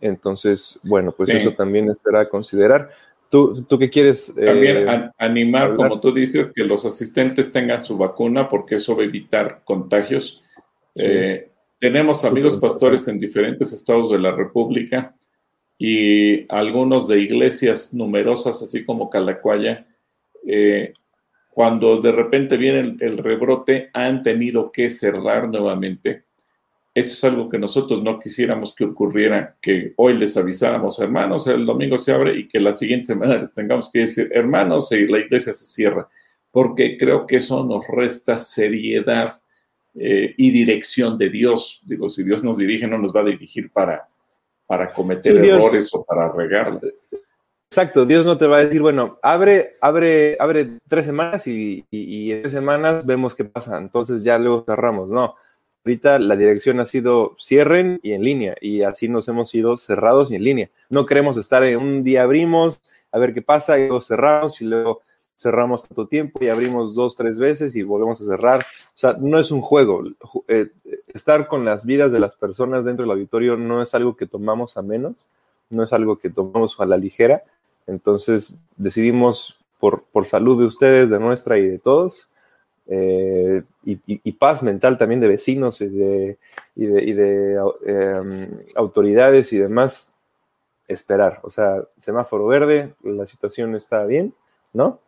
Entonces, bueno, pues eso también será a considerar. ¿Tú, tú qué quieres? Eh, también animar, como tú dices, que los asistentes tengan su vacuna porque eso va a evitar contagios. Eh, tenemos amigos pastores en diferentes estados de la República y algunos de iglesias numerosas, así como Calacuaya, eh, cuando de repente viene el, rebrote, han tenido que cerrar nuevamente. Eso es algo que nosotros no quisiéramos que ocurriera, que hoy les avisáramos, hermanos, el domingo se abre y que la siguiente semana les tengamos que decir, hermanos, y la iglesia se cierra, porque creo que eso nos resta seriedad eh, y dirección de Dios. Digo, si Dios nos dirige, no nos va a dirigir para, para cometer errores o para regarlo. Exacto, Dios no te va a decir, bueno, abre, abre, abre tres semanas y, en tres semanas vemos qué pasa, entonces ya luego cerramos. No, ahorita la dirección ha sido cierren y en línea, y así nos hemos ido cerrados y en línea. No queremos estar en un día abrimos, a ver qué pasa, y luego cerramos y luego cerramos tanto tiempo y abrimos dos, tres veces y volvemos a cerrar. O sea, no es un juego. Eh, estar con las vidas de las personas dentro del auditorio no es algo que tomamos a menos, no es algo que tomamos a la ligera. Entonces decidimos por, por salud de ustedes, de nuestra y de todos, eh, y, paz mental también de vecinos y de, y de, em, autoridades y demás, esperar. O sea, semáforo verde, la situación está bien, ¿no?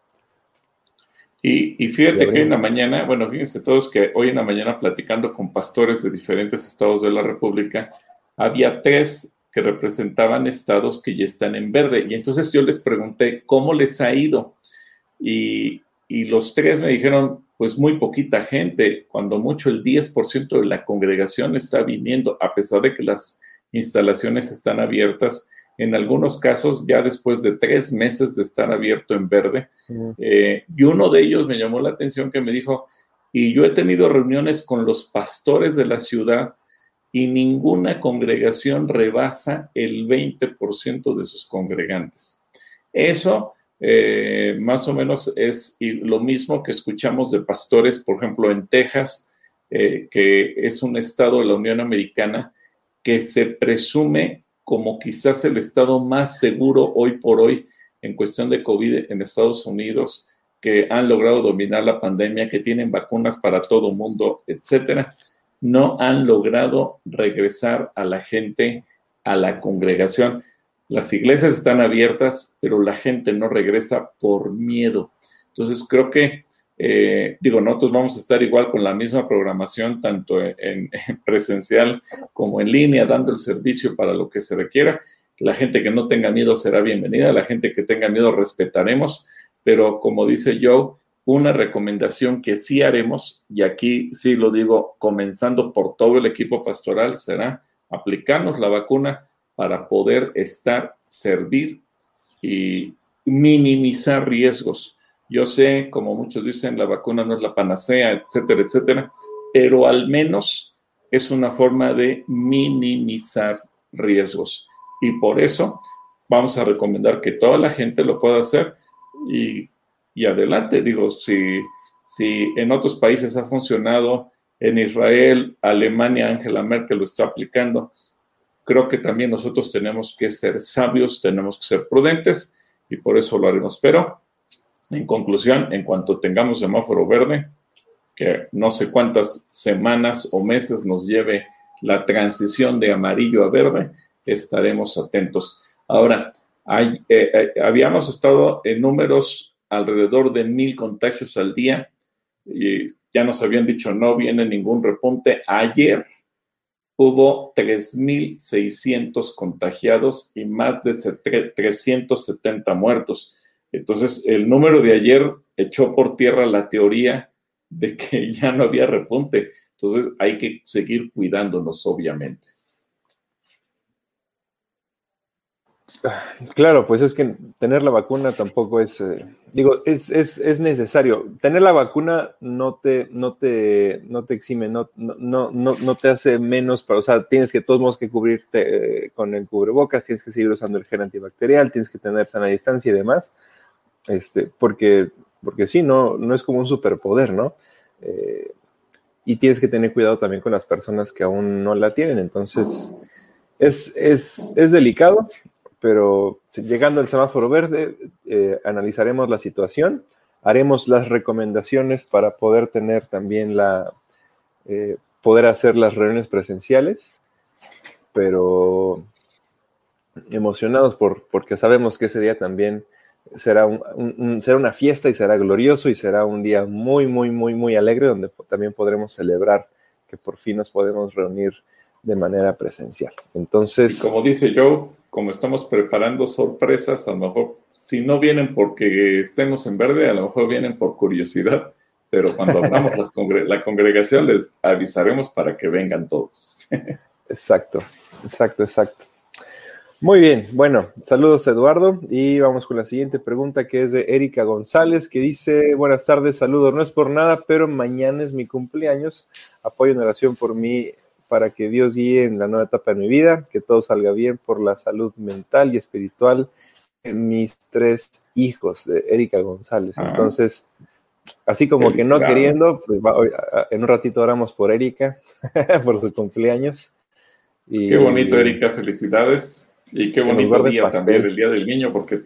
Y, fíjate que hoy en la mañana, bueno, fíjense todos que hoy en la mañana platicando con pastores de diferentes estados de la República, había tres que representaban estados que ya están en verde. Y entonces yo les pregunté cómo les ha ido. Y, y los tres me dijeron, pues muy poquita gente, cuando mucho el 10% de la congregación está viniendo, a pesar de que las instalaciones están abiertas en algunos casos ya después de tres meses de estar abierto en verde. Eh, y uno de ellos me llamó la atención que me dijo, y yo he tenido reuniones con los pastores de la ciudad y ninguna congregación rebasa el 20% de sus congregantes. Eso eh, más o menos es lo mismo que escuchamos de pastores, por ejemplo, en Texas, eh, que es un estado de la Unión Americana que se presume como quizás el estado más seguro hoy por hoy en cuestión de COVID en Estados Unidos, que han logrado dominar la pandemia, que tienen vacunas para todo el mundo, etcétera, no han logrado regresar a la gente a la congregación. Las iglesias están abiertas, pero la gente no regresa por miedo. Entonces creo que, eh, digo, nosotros vamos a estar igual con la misma programación, tanto en, presencial como en línea, dando el servicio para lo que se requiera. La gente que no tenga miedo será bienvenida, la gente que tenga miedo respetaremos, pero como dice Joe, una recomendación que sí haremos, y aquí sí lo digo, comenzando por todo el equipo pastoral, será aplicarnos la vacuna para poder estar, servir y minimizar riesgos. Yo sé, como muchos dicen, la vacuna no es la panacea, etcétera, etcétera, pero al menos es una forma de minimizar riesgos. Y por eso vamos a recomendar que toda la gente lo pueda hacer y, y adelante. Digo, si, si en otros países ha funcionado, en Israel, Alemania, Angela Merkel lo está aplicando, creo que también nosotros tenemos que ser sabios, tenemos que ser prudentes y por eso lo haremos. Pero, en conclusión, en cuanto tengamos semáforo verde, que no sé cuántas semanas o meses nos lleve la transición de amarillo a verde, estaremos atentos. Ahora, hay, eh, eh, habíamos estado en números alrededor de mil contagios al día y ya nos habían dicho no viene ningún repunte. Ayer hubo 3.600 contagiados y más de 370 muertos. Entonces, el número de ayer echó por tierra la teoría de que ya no había repunte. Entonces, hay que seguir cuidándonos, obviamente. Claro, pues es que tener la vacuna tampoco es, eh, digo, es, es, es, necesario. Tener la vacuna no te, no te, no te exime, no, no, no, no te hace menos, pero, o sea, tienes que todos modos que cubrirte eh, con el cubrebocas, tienes que seguir usando el gel antibacterial, tienes que tener sana distancia y demás, este, porque, porque sí, no, no es como un superpoder, ¿no? Eh, y tienes que tener cuidado también con las personas que aún no la tienen, entonces es, es, es delicado pero llegando al semáforo verde, eh, analizaremos la situación, haremos las recomendaciones para poder tener también la, eh, poder hacer las reuniones presenciales, pero emocionados por, porque sabemos que ese día también será, un, será una fiesta y será glorioso y será un día muy, muy, muy, muy alegre donde también podremos celebrar que por fin nos podemos reunir de manera presencial. Entonces... como dice Joe, como estamos preparando sorpresas, a lo mejor si no vienen porque estemos en verde, a lo mejor vienen por curiosidad, pero cuando abramos la congregación les avisaremos para que vengan todos. exacto, exacto, exacto. Muy bien, bueno, saludos Eduardo y vamos con la siguiente pregunta que es de Erika González que dice, buenas tardes, saludos, no es por nada, pero mañana es mi cumpleaños, apoyo en oración por mí para que Dios guíe en la nueva etapa de mi vida, que todo salga bien por la salud mental y espiritual de mis tres hijos, de Erika González. Ah. Entonces, así como que no queriendo, pues en un ratito oramos por Erika, por su cumpleaños. Y, qué bonito, Erika, felicidades. Y qué bonito día también, el Día del Niño, porque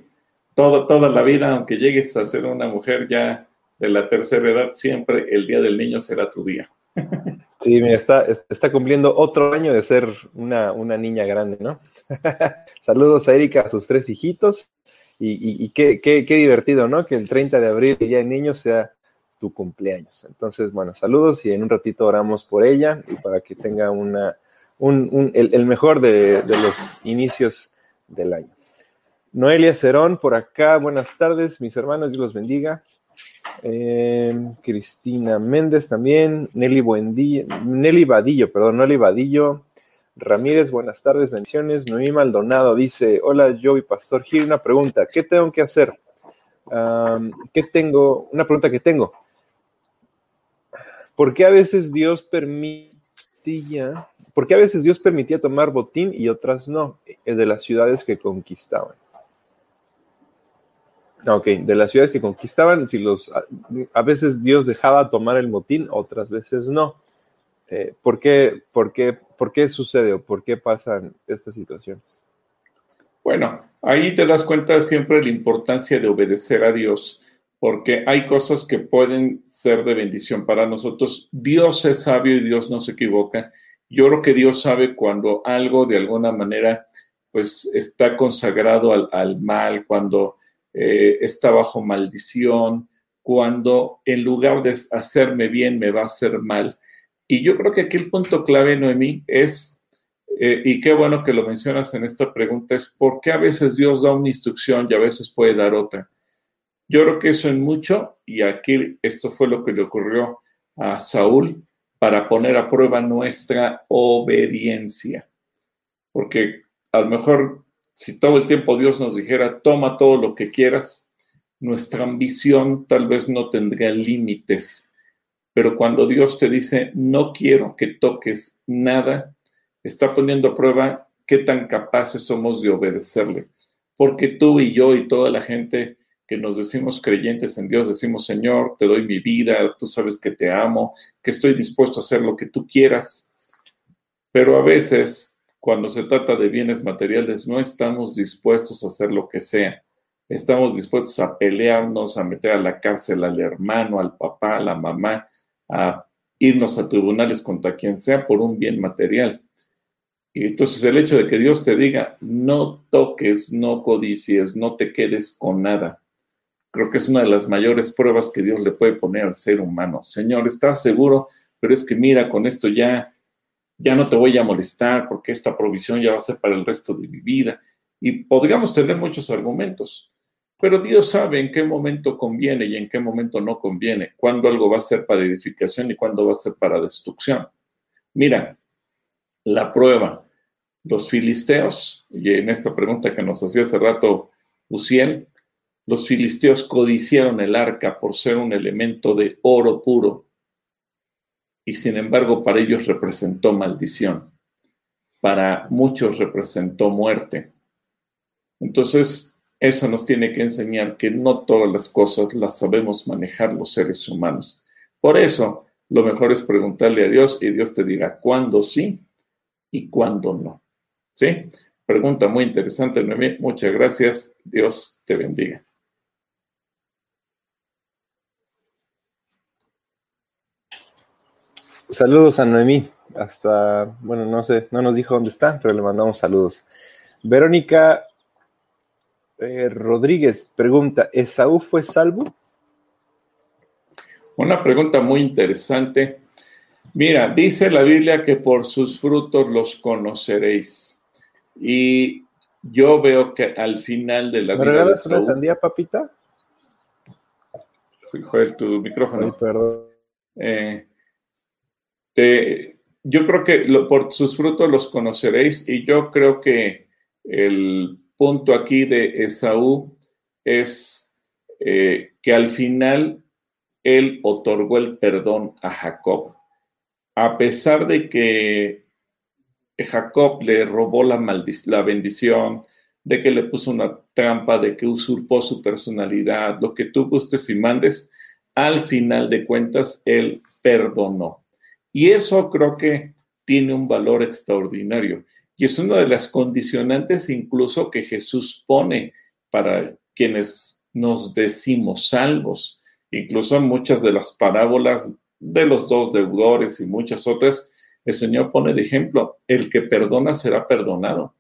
toda, toda la vida, aunque llegues a ser una mujer ya de la tercera edad, siempre el Día del Niño será tu día. Sí, mira, está, está cumpliendo otro año de ser una, niña grande, ¿no? Saludos a Erika, a sus tres hijitos. Y, qué, qué, divertido, ¿no? Que el 30 de abril, ya en niño, sea tu cumpleaños. Entonces, bueno, saludos y en un ratito oramos por ella y para que tenga una, el, mejor de, los inicios del año. Noelia Cerón, por acá, buenas tardes, mis hermanos, Dios los bendiga. Em, Cristina Méndez también, Nelly Buendía, Nelly Vadillo, perdón, Nelly Vadillo, Ramírez, buenas tardes, menciones. Noemí Maldonado dice, hola, yo y Pastor Gil, una pregunta, ¿qué tengo que hacer? ¿Qué tengo? Una pregunta que tengo. ¿Por qué a veces Dios permitía, por qué a veces Dios permitía tomar botín y otras no, eh, de las ciudades que conquistaban? Ok, de las ciudades que conquistaban, si los a, veces Dios dejaba tomar el motín, otras veces no. Eh, ¿por, qué, por, qué, ¿Por qué sucede o por qué pasan estas situaciones? Bueno, ahí te das cuenta siempre de la importancia de obedecer a Dios, porque hay cosas que pueden ser de bendición para nosotros. Dios es sabio y Dios no se equivoca. Yo creo que Dios sabe cuando algo de alguna manera pues está consagrado al, mal, cuando eh, está bajo maldición, cuando en lugar de hacerme bien me va a hacer mal. Y yo creo que aquí el punto clave, Noemí, es, eh, y qué bueno que lo mencionas en esta pregunta, es por qué a veces Dios da una instrucción y a veces puede dar otra. Yo creo que eso en mucho, y aquí esto fue lo que le ocurrió a Saúl para poner a prueba nuestra obediencia. Porque a lo mejor si todo el tiempo Dios nos dijera, toma todo lo que quieras, nuestra ambición tal vez no tendría límites, pero cuando Dios te dice, no quiero que toques nada, está poniendo a prueba qué tan capaces somos de obedecerle. Porque tú y yo y toda la gente que nos decimos creyentes en Dios, decimos, Señor, te doy mi vida, tú sabes que te amo, que estoy dispuesto a hacer lo que tú quieras. Pero a veces, cuando se trata de bienes materiales, no estamos dispuestos a hacer lo que sea estamos dispuestos a pelearnos, a meter a la cárcel al hermano, al papá, a la mamá, a irnos a tribunales contra quien sea por un bien material. Y entonces el hecho de que Dios te diga, no toques, no codicies, no te quedes con nada, creo que es una de las mayores pruebas que Dios le puede poner al ser humano. Señor, ¿estás seguro? Pero es que mira, con esto ya, ya no te voy a molestar porque esta provisión ya va a ser para el resto de mi vida. Y podríamos tener muchos argumentos. Pero Dios sabe en qué momento conviene y en qué momento no conviene, cuándo algo va a ser para edificación y cuándo va a ser para destrucción. Mira, la prueba. Los filisteos, y en esta pregunta que nos hacía hace rato Uciel, los filisteos codiciaron el arca por ser un elemento de oro puro, y sin embargo para ellos representó maldición, para muchos representó muerte. Entonces, eso nos tiene que enseñar que no todas las cosas las sabemos manejar los seres humanos. Por eso, lo mejor es preguntarle a Dios y Dios te dirá cuándo sí y cuándo no. ¿Sí? Pregunta muy interesante, Noemí. Muchas gracias. Dios te bendiga. Saludos a Noemí. Hasta, bueno, no sé, no nos dijo dónde está, pero le mandamos saludos. Verónica eh, Rodríguez pregunta, ¿Esaú fue salvo? Una pregunta muy interesante. Mira, dice la Biblia que por sus frutos los conoceréis. Y yo veo que al final de la vida. ¿Me regalas una sandía, papita? Joder, tu micrófono. perdón. Eh, yo creo que por sus frutos los conoceréis y yo creo que el punto aquí de Esaú es eh, que al final él otorgó el perdón a Jacob. A pesar de que Jacob le robó la, la bendición, de que le puso una trampa, de que usurpó su personalidad, lo que tú gustes y mandes, al final de cuentas él perdonó. Y eso creo que tiene un valor extraordinario. Y es una de las condicionantes incluso que Jesús pone para quienes nos decimos salvos. Incluso en muchas de las parábolas de los dos deudores y muchas otras, el Señor pone de ejemplo, el que perdona será perdonado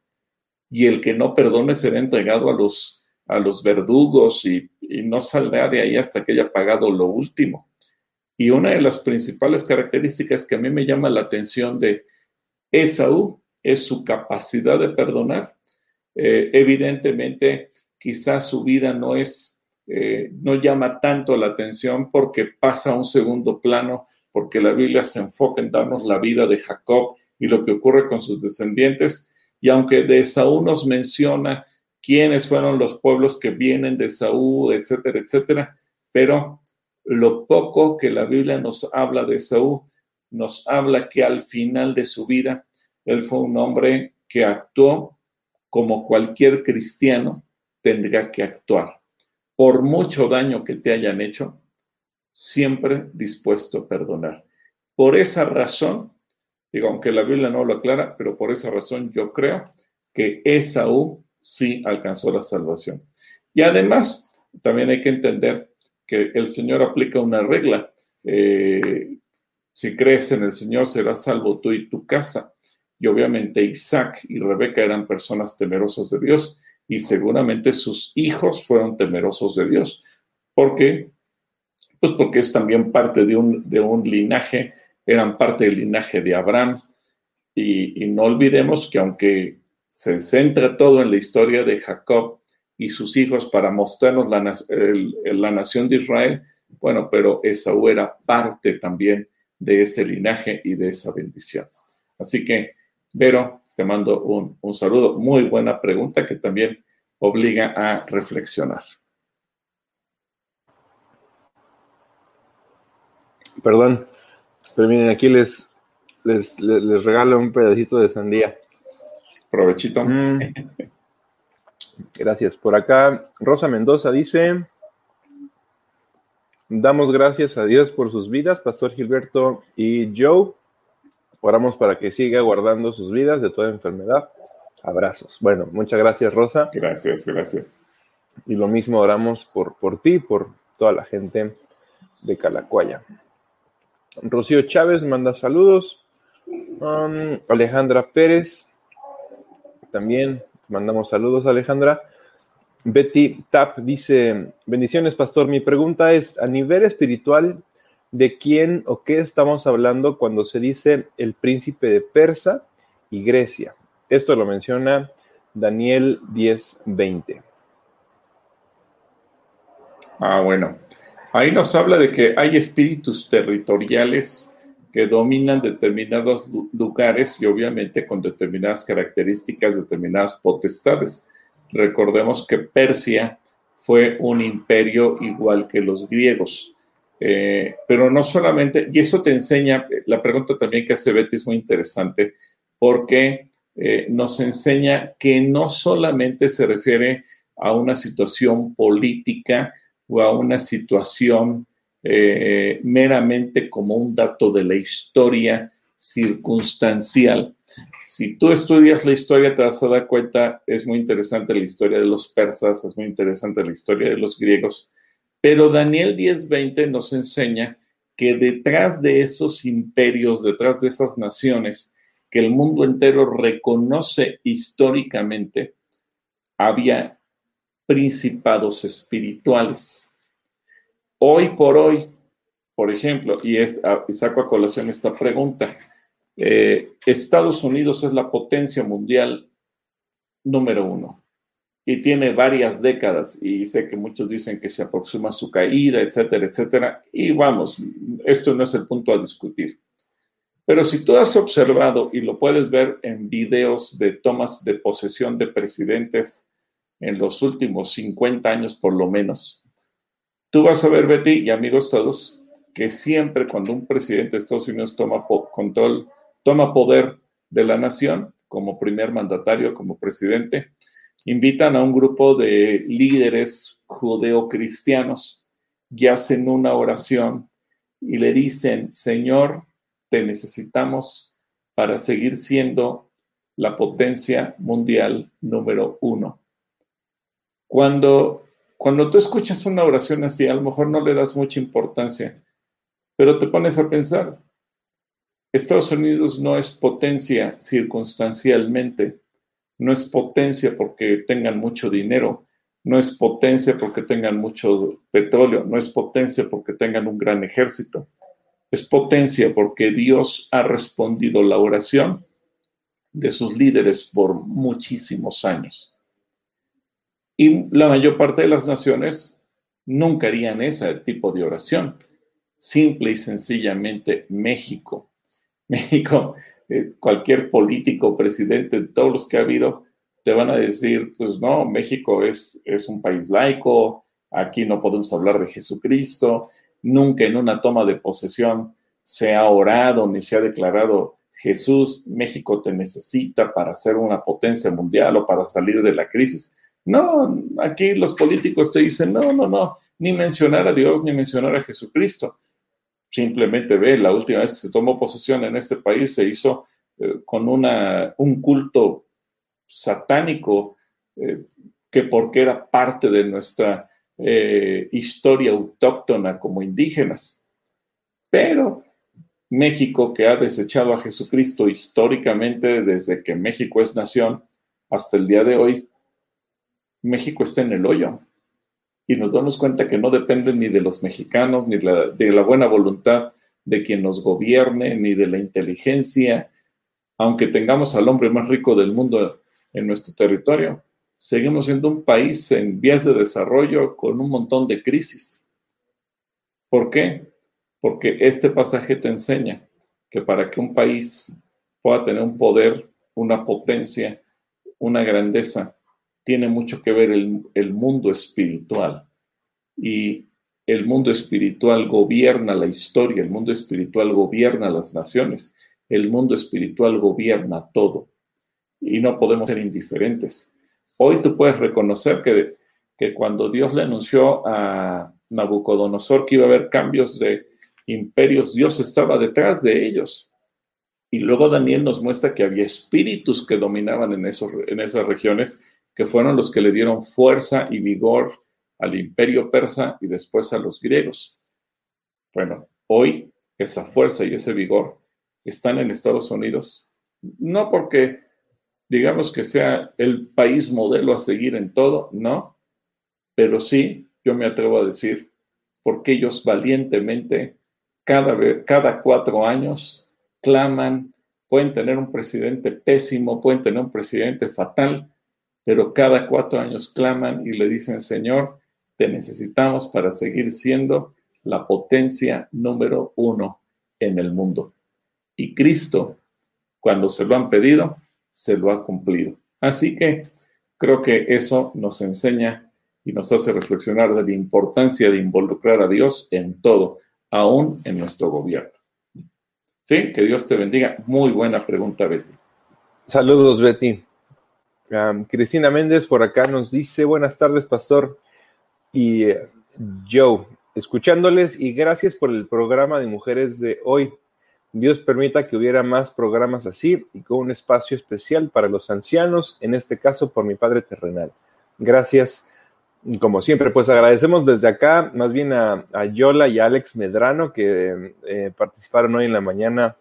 y el que no perdone será entregado a los, a los verdugos y, y no saldrá de ahí hasta que haya pagado lo último. Y una de las principales características que a mí me llama la atención de Esaú es su capacidad de perdonar. Eh, evidentemente, quizás su vida no es, eh, no llama tanto la atención porque pasa a un segundo plano, porque la Biblia se enfoca en darnos la vida de Jacob y lo que ocurre con sus descendientes. Y aunque de Saúl nos menciona quiénes fueron los pueblos que vienen de Saúl, etcétera, etcétera, pero lo poco que la Biblia nos habla de Saúl, nos habla que al final de su vida él fue un hombre que actuó como cualquier cristiano tendría que actuar. Por mucho daño que te hayan hecho, siempre dispuesto a perdonar. Por esa razón, digo, aunque la Biblia no lo aclara, pero por esa razón yo creo que Esaú sí alcanzó la salvación. Y además, también hay que entender que el Señor aplica una regla. Eh, si crees en el Señor, serás salvo tú y tu casa. Y obviamente Isaac y Rebeca eran personas temerosas de Dios y seguramente sus hijos fueron temerosos de Dios. ¿Por qué? Pues porque es también parte de un, de un linaje, eran parte del linaje de Abraham. Y, y no olvidemos que aunque se centra todo en la historia de Jacob y sus hijos para mostrarnos la, la nación de Israel, bueno, pero Esaú era parte también de ese linaje y de esa bendición. Así que, Vero, te mando un, un, saludo. Muy buena pregunta que también obliga a reflexionar. Perdón, pero miren, aquí les, les, les, regalo un pedacito de sandía. Provechito. Mm. Gracias. Por acá, Rosa Mendoza dice, damos gracias a Dios por sus vidas, Pastor Gilberto y Joe. Oramos para que siga guardando sus vidas de toda enfermedad. Abrazos. Bueno, muchas gracias, Rosa. Gracias, gracias. Y lo mismo oramos por, por ti, por toda la gente de Calacuaya. Rocío Chávez manda saludos. Um, Alejandra Pérez también mandamos saludos, Alejandra. Betty Tap dice, bendiciones, pastor. Mi pregunta es, a nivel espiritual, ¿de quién o qué estamos hablando cuando se dice el príncipe de Persa y Grecia? Esto lo menciona Daniel 10:20. Ah, bueno. Ahí nos habla de que hay espíritus territoriales que dominan determinados lugares y obviamente con determinadas características, determinadas potestades. Recordemos que Persia fue un imperio igual que los griegos. Eh, pero no solamente, y eso te enseña, la pregunta también que hace Betty es muy interesante, porque eh, nos enseña que no solamente se refiere a una situación política o a una situación eh, meramente como un dato de la historia circunstancial. Si tú estudias la historia, te vas a dar cuenta, es muy interesante la historia de los persas, es muy interesante la historia de los griegos, pero Daniel 10:20 nos enseña que detrás de esos imperios, detrás de esas naciones que el mundo entero reconoce históricamente, había principados espirituales Hoy por hoy, por ejemplo, y, es, saco a colación esta pregunta, eh, Estados Unidos es la potencia mundial número uno y tiene varias décadas y sé que muchos dicen que se aproxima su caída, etcétera, etcétera. Y vamos, esto no es el punto a discutir. Pero si tú has observado y lo puedes ver en videos de tomas de posesión de presidentes en los últimos 50 años por lo menos, Tú vas a ver, Betty, y amigos todos, que siempre cuando un presidente de Estados Unidos toma control, toma poder de la nación, como primer mandatario, como presidente, invitan a un grupo de líderes judeocristianos y hacen una oración y le dicen, Señor, te necesitamos para seguir siendo la potencia mundial número uno. Cuando cuando tú escuchas una oración así, a lo mejor no le das mucha importancia, pero te pones a pensar, Estados Unidos no es potencia circunstancialmente, no es potencia porque tengan mucho dinero, no es potencia porque tengan mucho petróleo, no es potencia porque tengan un gran ejército, es potencia porque Dios ha respondido la oración de sus líderes por muchísimos años. Y la mayor parte de las naciones nunca harían ese tipo de oración. Simple y sencillamente México. México, eh, cualquier político, presidente, todos los que ha habido, te van a decir, pues no, México es, es un país laico, aquí no podemos hablar de Jesucristo, nunca en una toma de posesión se ha orado ni se ha declarado Jesús, México te necesita para ser una potencia mundial o para salir de la crisis. No, aquí los políticos te dicen, no, no, no, ni mencionar a Dios, ni mencionar a Jesucristo. Simplemente ve, la última vez que se tomó posesión en este país se hizo eh, con una, un culto satánico eh, que porque era parte de nuestra eh, historia autóctona como indígenas. Pero México, que ha desechado a Jesucristo históricamente desde que México es nación hasta el día de hoy, México está en el hoyo. Y nos damos cuenta que no depende ni de los mexicanos, ni de la buena voluntad de quien nos gobierne, ni de la inteligencia, aunque tengamos al hombre más rico del mundo en nuestro territorio, seguimos siendo un país en vías de desarrollo con un montón de crisis. ¿Por qué? Porque este pasaje te enseña que para que un país pueda tener un poder, una potencia, una grandeza, tiene mucho que ver el, el mundo espiritual. Y el mundo espiritual gobierna la historia, el mundo espiritual gobierna las naciones, el mundo espiritual gobierna todo. Y no podemos ser indiferentes. Hoy tú puedes reconocer que, que cuando Dios le anunció a Nabucodonosor que iba a haber cambios de imperios, Dios estaba detrás de ellos. Y luego Daniel nos muestra que había espíritus que dominaban en, esos, en esas regiones, que fueron los que le dieron fuerza y vigor al imperio persa y después a los griegos. Bueno, hoy esa fuerza y ese vigor están en Estados Unidos, no porque digamos que sea el país modelo a seguir en todo, no, pero sí, yo me atrevo a decir, porque ellos valientemente cada, cada cuatro años claman, pueden tener un presidente pésimo, pueden tener un presidente fatal, pero cada cuatro años claman y le dicen, Señor, te necesitamos para seguir siendo la potencia número uno en el mundo. Y Cristo, cuando se lo han pedido, se lo ha cumplido. Así que creo que eso nos enseña y nos hace reflexionar de la importancia de involucrar a Dios en todo, aún en nuestro gobierno. Sí, que Dios te bendiga. Muy buena pregunta, Betty. Saludos, Betty. Cristina Méndez por acá nos dice, buenas tardes, pastor. Y eh, Joe, escuchándoles y gracias por el programa de mujeres de hoy. Dios permita que hubiera más programas así y con un espacio especial para los ancianos, en este caso por mi Padre terrenal. Gracias. Como siempre, pues agradecemos desde acá más bien a, Yola y a Alex Medrano que eh, participaron hoy en la mañana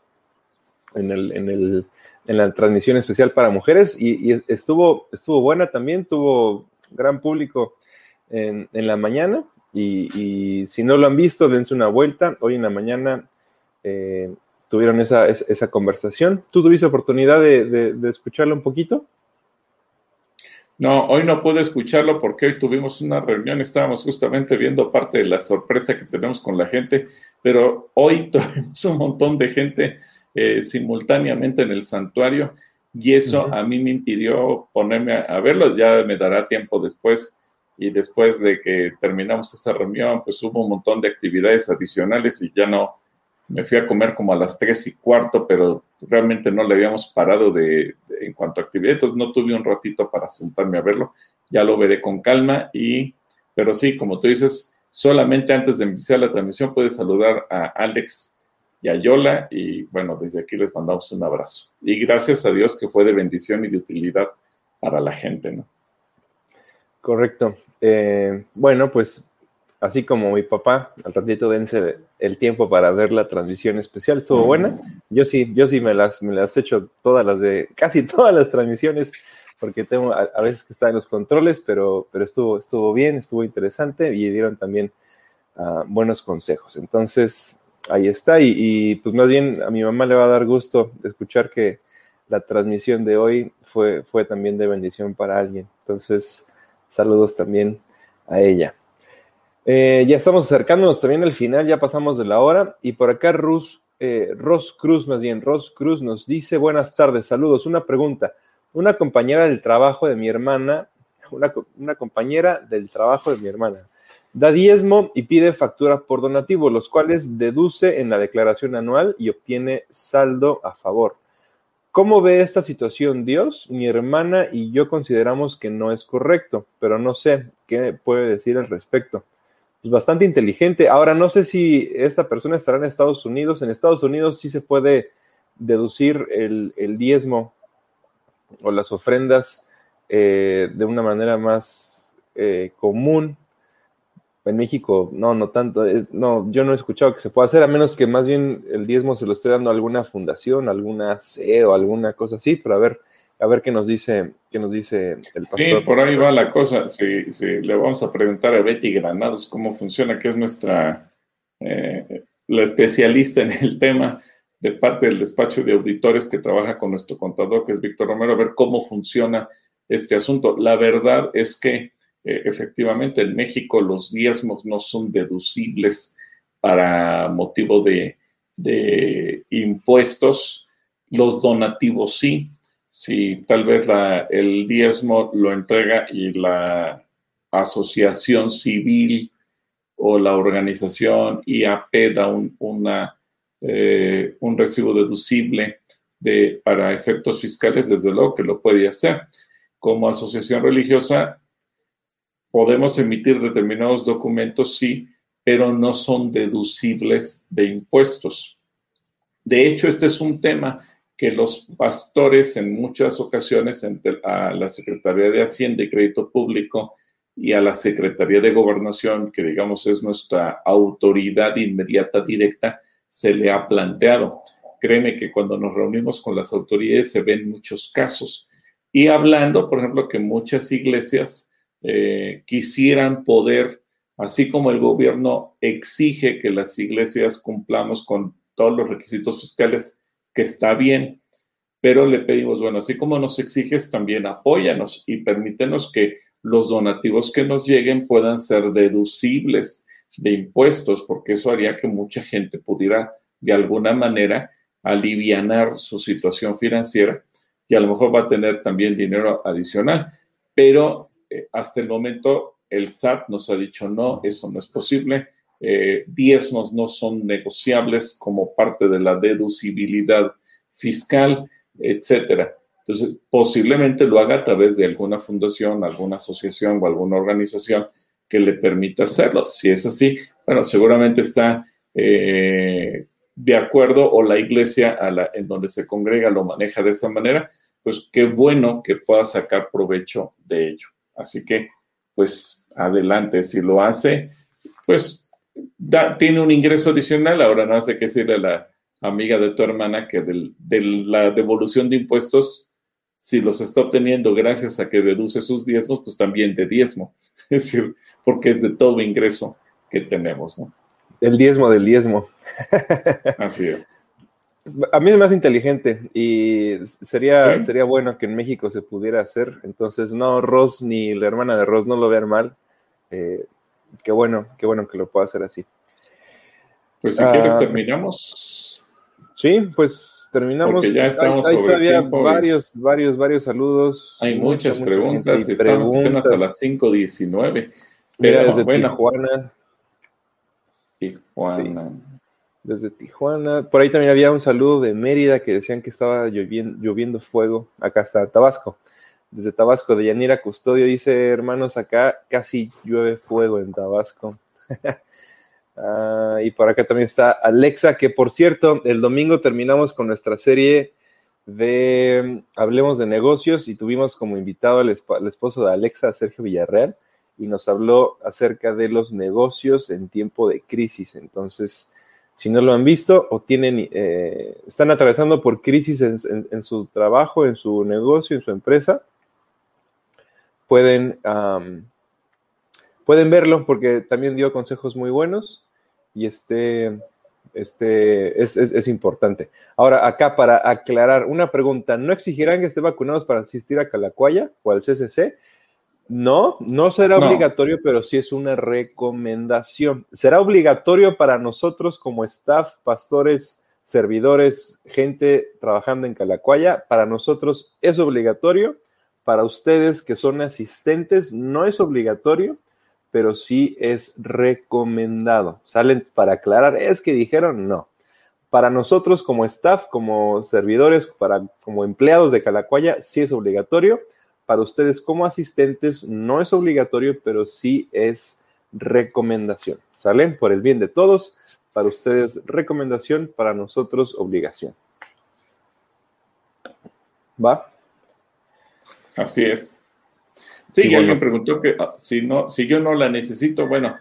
en, el, en, el, en, la transmisión especial para mujeres y, estuvo, estuvo buena también, tuvo gran público en, la mañana y, si no lo han visto, dense una vuelta. Hoy en la mañana eh, tuvieron esa, esa, conversación. ¿Tú tuviste oportunidad de, escucharlo un poquito? No, hoy no pude escucharlo porque hoy tuvimos una reunión, estábamos justamente viendo parte de la sorpresa que tenemos con la gente, pero hoy tuvimos un montón de gente eh, simultáneamente en el santuario y eso a mí me impidió ponerme a, verlo, ya me dará tiempo después y después de que terminamos esa reunión, pues hubo un montón de actividades adicionales y ya no, me fui a comer como a las tres y cuarto, pero realmente no le habíamos parado de, en cuanto a actividad, entonces no tuve un ratito para sentarme a verlo, ya lo veré con calma y, pero sí, como tú dices, solamente antes de iniciar la transmisión puedes saludar a Alex y a Yola y bueno, desde aquí les mandamos un abrazo. Y gracias a Dios que fue de bendición y de utilidad para la gente, ¿no? Correcto. Eh, bueno, pues así como mi papá, al ratito dense el tiempo para ver la transmisión especial, estuvo buena. Yo sí, yo sí me las, me las he hecho todas las de, casi todas las transmisiones, porque tengo a, veces que estar en los controles, pero, pero estuvo, estuvo bien, estuvo interesante y dieron también ah, buenos consejos. Entonces, ahí está. Y, pues más bien a mi mamá le va a dar gusto escuchar que la transmisión de hoy fue, fue también de bendición para alguien. Entonces, saludos también a ella. Eh, ya estamos acercándonos también al final, ya pasamos de la hora. Y por acá Rus, eh, Ros Cruz, más bien, Ros Cruz nos dice, buenas tardes, saludos. Una pregunta. Una compañera del trabajo de mi hermana, una compañera del trabajo de mi hermana, da diezmo y pide factura por donativo, los cuales deduce en la declaración anual y obtiene saldo a favor. ¿Cómo ve esta situación Dios? Mi hermana y yo consideramos que no es correcto, pero no sé qué puede decir al respecto. Pues, bastante inteligente. Ahora, no sé si esta persona estará en Estados Unidos. En Estados Unidos sí se puede deducir el, diezmo o las ofrendas eh, de una manera más eh, común. En México, no, no tanto. no, yo no he escuchado que se pueda hacer, a menos que más bien el diezmo se lo esté dando a alguna fundación, alguna CEO, alguna cosa así, pero a ver, a ver qué nos dice, qué nos dice el pastor. Sí, por ahí va la cosa. Sí, le vamos a preguntar a Betty Granados cómo funciona, que es nuestra eh, la especialista en el tema de parte del despacho de auditores que trabaja con nuestro contador, que es Víctor Romero, a ver cómo funciona este asunto. La verdad es que eh, efectivamente en México los diezmos no son deducibles para motivo de, de impuestos, los donativos sí. Si tal vez el diezmo lo entrega y la asociación civil o la organización IAP da un, eh, un recibo deducible de, para efectos fiscales, desde luego que lo puede hacer. Como asociación religiosa, podemos emitir determinados documentos, sí, pero no son deducibles de impuestos. De hecho, este es un tema que los pastores en muchas ocasiones a la Secretaría de Hacienda y Crédito Público y a la Secretaría de Gobernación, que digamos es nuestra autoridad inmediata directa, se le ha planteado. Créeme que cuando nos reunimos con las autoridades se ven muchos casos. Y hablando, por ejemplo, que muchas iglesias eh, quisieran poder, así como el gobierno exige que las iglesias cumplamos con todos los requisitos fiscales, que está bien, pero le pedimos, bueno, así como nos exiges, también apóyanos y permítenos que los donativos que nos lleguen puedan ser deducibles de impuestos, porque eso haría que mucha gente pudiera de alguna manera alivianar su situación financiera y a lo mejor va a tener también dinero adicional. Pero eh, hasta el momento el SAT nos ha dicho no, eso no es posible. Eh, diezmos no son negociables como parte de la deducibilidad fiscal, etcétera. Entonces, posiblemente lo haga a través de alguna fundación, alguna asociación o alguna organización que le permita hacerlo. Si es así, bueno, seguramente está eh, de acuerdo o la iglesia a la, en donde se congrega lo maneja de esa manera, pues qué bueno que pueda sacar provecho de ello. Así que, pues adelante, si lo hace, pues tiene un ingreso adicional, ahora no hace que decirle a la amiga de tu hermana que de la devolución de impuestos si los está obteniendo gracias a que deduce sus diezmos, pues también de diezmo. Es decir, porque es de todo ingreso que tenemos, ¿no? El diezmo del diezmo. Así es. A mí es más inteligente y sería, sería bueno que en México se pudiera hacer. Entonces, no, Ross ni la hermana de Ross no lo vean mal. Eh, qué bueno, qué bueno que lo pueda hacer así. Pues si quieres ah, terminamos. Sí, pues terminamos. ya estamos hay, todavía varios, varios, varios saludos. Hay muchas preguntas. Estamos apenas a las 5.19. Mira, desde Tijuana. Tijuana. Desde Tijuana. Por ahí también había un saludo de Mérida que decían que estaba lloviendo, fuego. Acá está Tabasco. Desde Tabasco, de Yanira Custodio, dice, hermanos, acá casi llueve fuego en Tabasco. Ah, y por acá también está Alexa, que por cierto, el domingo terminamos con nuestra serie de Hablemos de negocios y tuvimos como invitado al, esposo de Alexa, Sergio Villarreal, y nos habló acerca de los negocios en tiempo de crisis. Entonces, si no lo han visto o tienen, eh, están atravesando por crisis en, su trabajo, en su negocio, en su empresa, pueden, pueden verlo porque también dio consejos muy buenos y este, este es, importante. Ahora, acá para aclarar una pregunta, ¿no exigirán que estén vacunados para asistir a Calacuaya o al CCC? No, no será obligatorio, pero sí es una recomendación. Será obligatorio para nosotros como staff, pastores, servidores, gente trabajando en Calacuaya. Para nosotros es obligatorio. Para ustedes que son asistentes, no es obligatorio pero sí es recomendado. Salen para aclarar, es que dijeron no. Para nosotros como staff, como servidores, para, como empleados de Calacuaya, sí es obligatorio. Para ustedes como asistentes no es obligatorio, pero sí es recomendación. ¿Salen? Por el bien de todos. Para ustedes recomendación, para nosotros obligación. ¿Va? Así es. Sí, y alguien preguntó que ah, si, no, si yo no la necesito, bueno,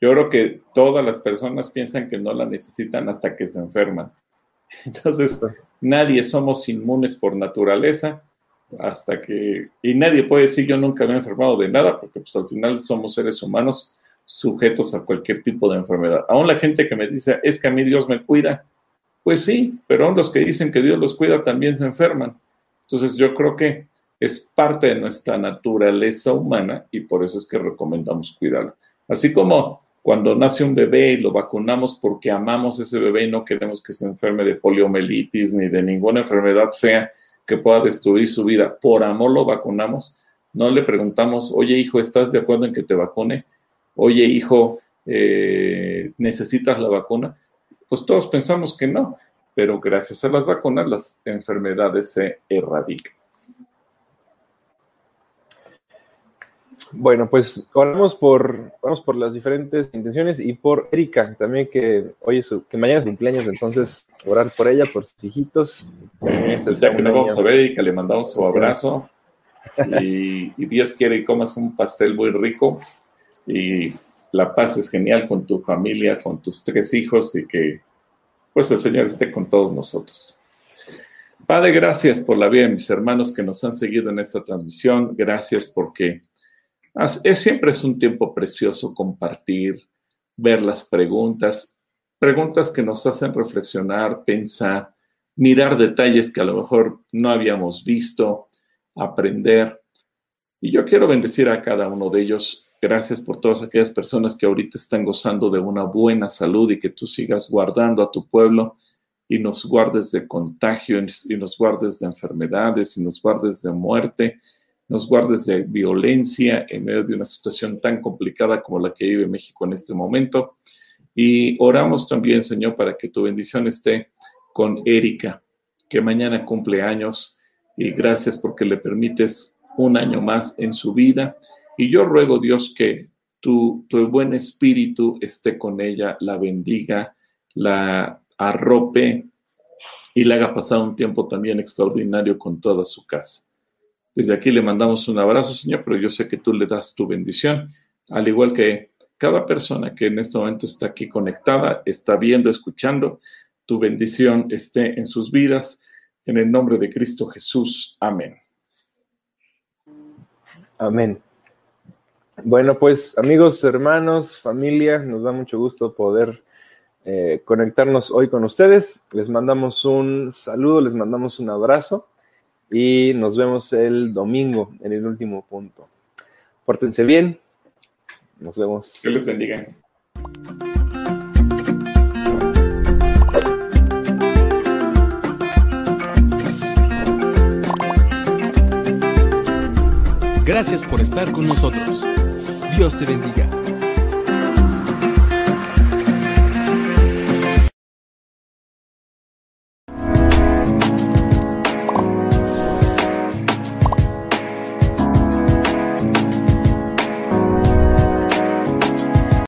yo creo que todas las personas piensan que no la necesitan hasta que se enferman. Entonces, nadie somos inmunes por naturaleza hasta que, y nadie puede decir yo nunca me he enfermado de nada, porque pues al final somos seres humanos sujetos a cualquier tipo de enfermedad. Aún la gente que me dice, es que a mí Dios me cuida, pues sí, pero aún los que dicen que Dios los cuida también se enferman. Entonces yo creo que es parte de nuestra naturaleza humana y por eso es que recomendamos cuidarlo. Así como cuando nace un bebé y lo vacunamos porque amamos ese bebé y no queremos que se enferme de poliomielitis ni de ninguna enfermedad fea que pueda destruir su vida, por amor lo vacunamos, no le preguntamos, oye hijo, ¿estás de acuerdo en que te vacune? Oye hijo, eh, ¿necesitas la vacuna? Pues todos pensamos que no, pero gracias a las vacunas las enfermedades se erradican. Bueno, pues oramos por, oramos por las diferentes intenciones y por Erika también que hoy es su, que mañana es cumpleaños, entonces orar por ella, por sus hijitos. Ya que no vamos a ver, Erika, le mandamos su abrazo y, y, Dios quiere que comas un pastel muy rico y la paz es genial con tu familia, con tus tres hijos y que pues el Señor esté con todos nosotros. Padre, gracias por la vida de mis hermanos que nos han seguido en esta transmisión. Gracias porque es, siempre es un tiempo precioso compartir, ver las preguntas, preguntas que nos hacen reflexionar, pensar, mirar detalles que a lo mejor no habíamos visto, aprender. Y yo quiero bendecir a cada uno de ellos. Gracias por todas aquellas personas que ahorita están gozando de una buena salud y que tú sigas guardando a tu pueblo y nos guardes de contagio y nos guardes de enfermedades y nos guardes de muerte nos guardes de violencia en medio de una situación tan complicada como la que vive México en este momento. Y oramos también, Señor, para que tu bendición esté con Erika, que mañana cumple años, y gracias porque le permites un año más en su vida. Y yo ruego, Dios, que tu, tu buen espíritu esté con ella, la bendiga, la arrope y le haga pasar un tiempo también extraordinario con toda su casa. Desde aquí le mandamos un abrazo, Señor, pero yo sé que tú le das tu bendición, al igual que cada persona que en este momento está aquí conectada, está viendo, escuchando, tu bendición esté en sus vidas. En el nombre de Cristo Jesús. Amén. Amén. Bueno, pues amigos, hermanos, familia, nos da mucho gusto poder eh, conectarnos hoy con ustedes. Les mandamos un saludo, les mandamos un abrazo y nos vemos el domingo en el último punto. Pórtense bien. Nos vemos. Que les bendiga. Gracias por estar con nosotros. Dios te bendiga.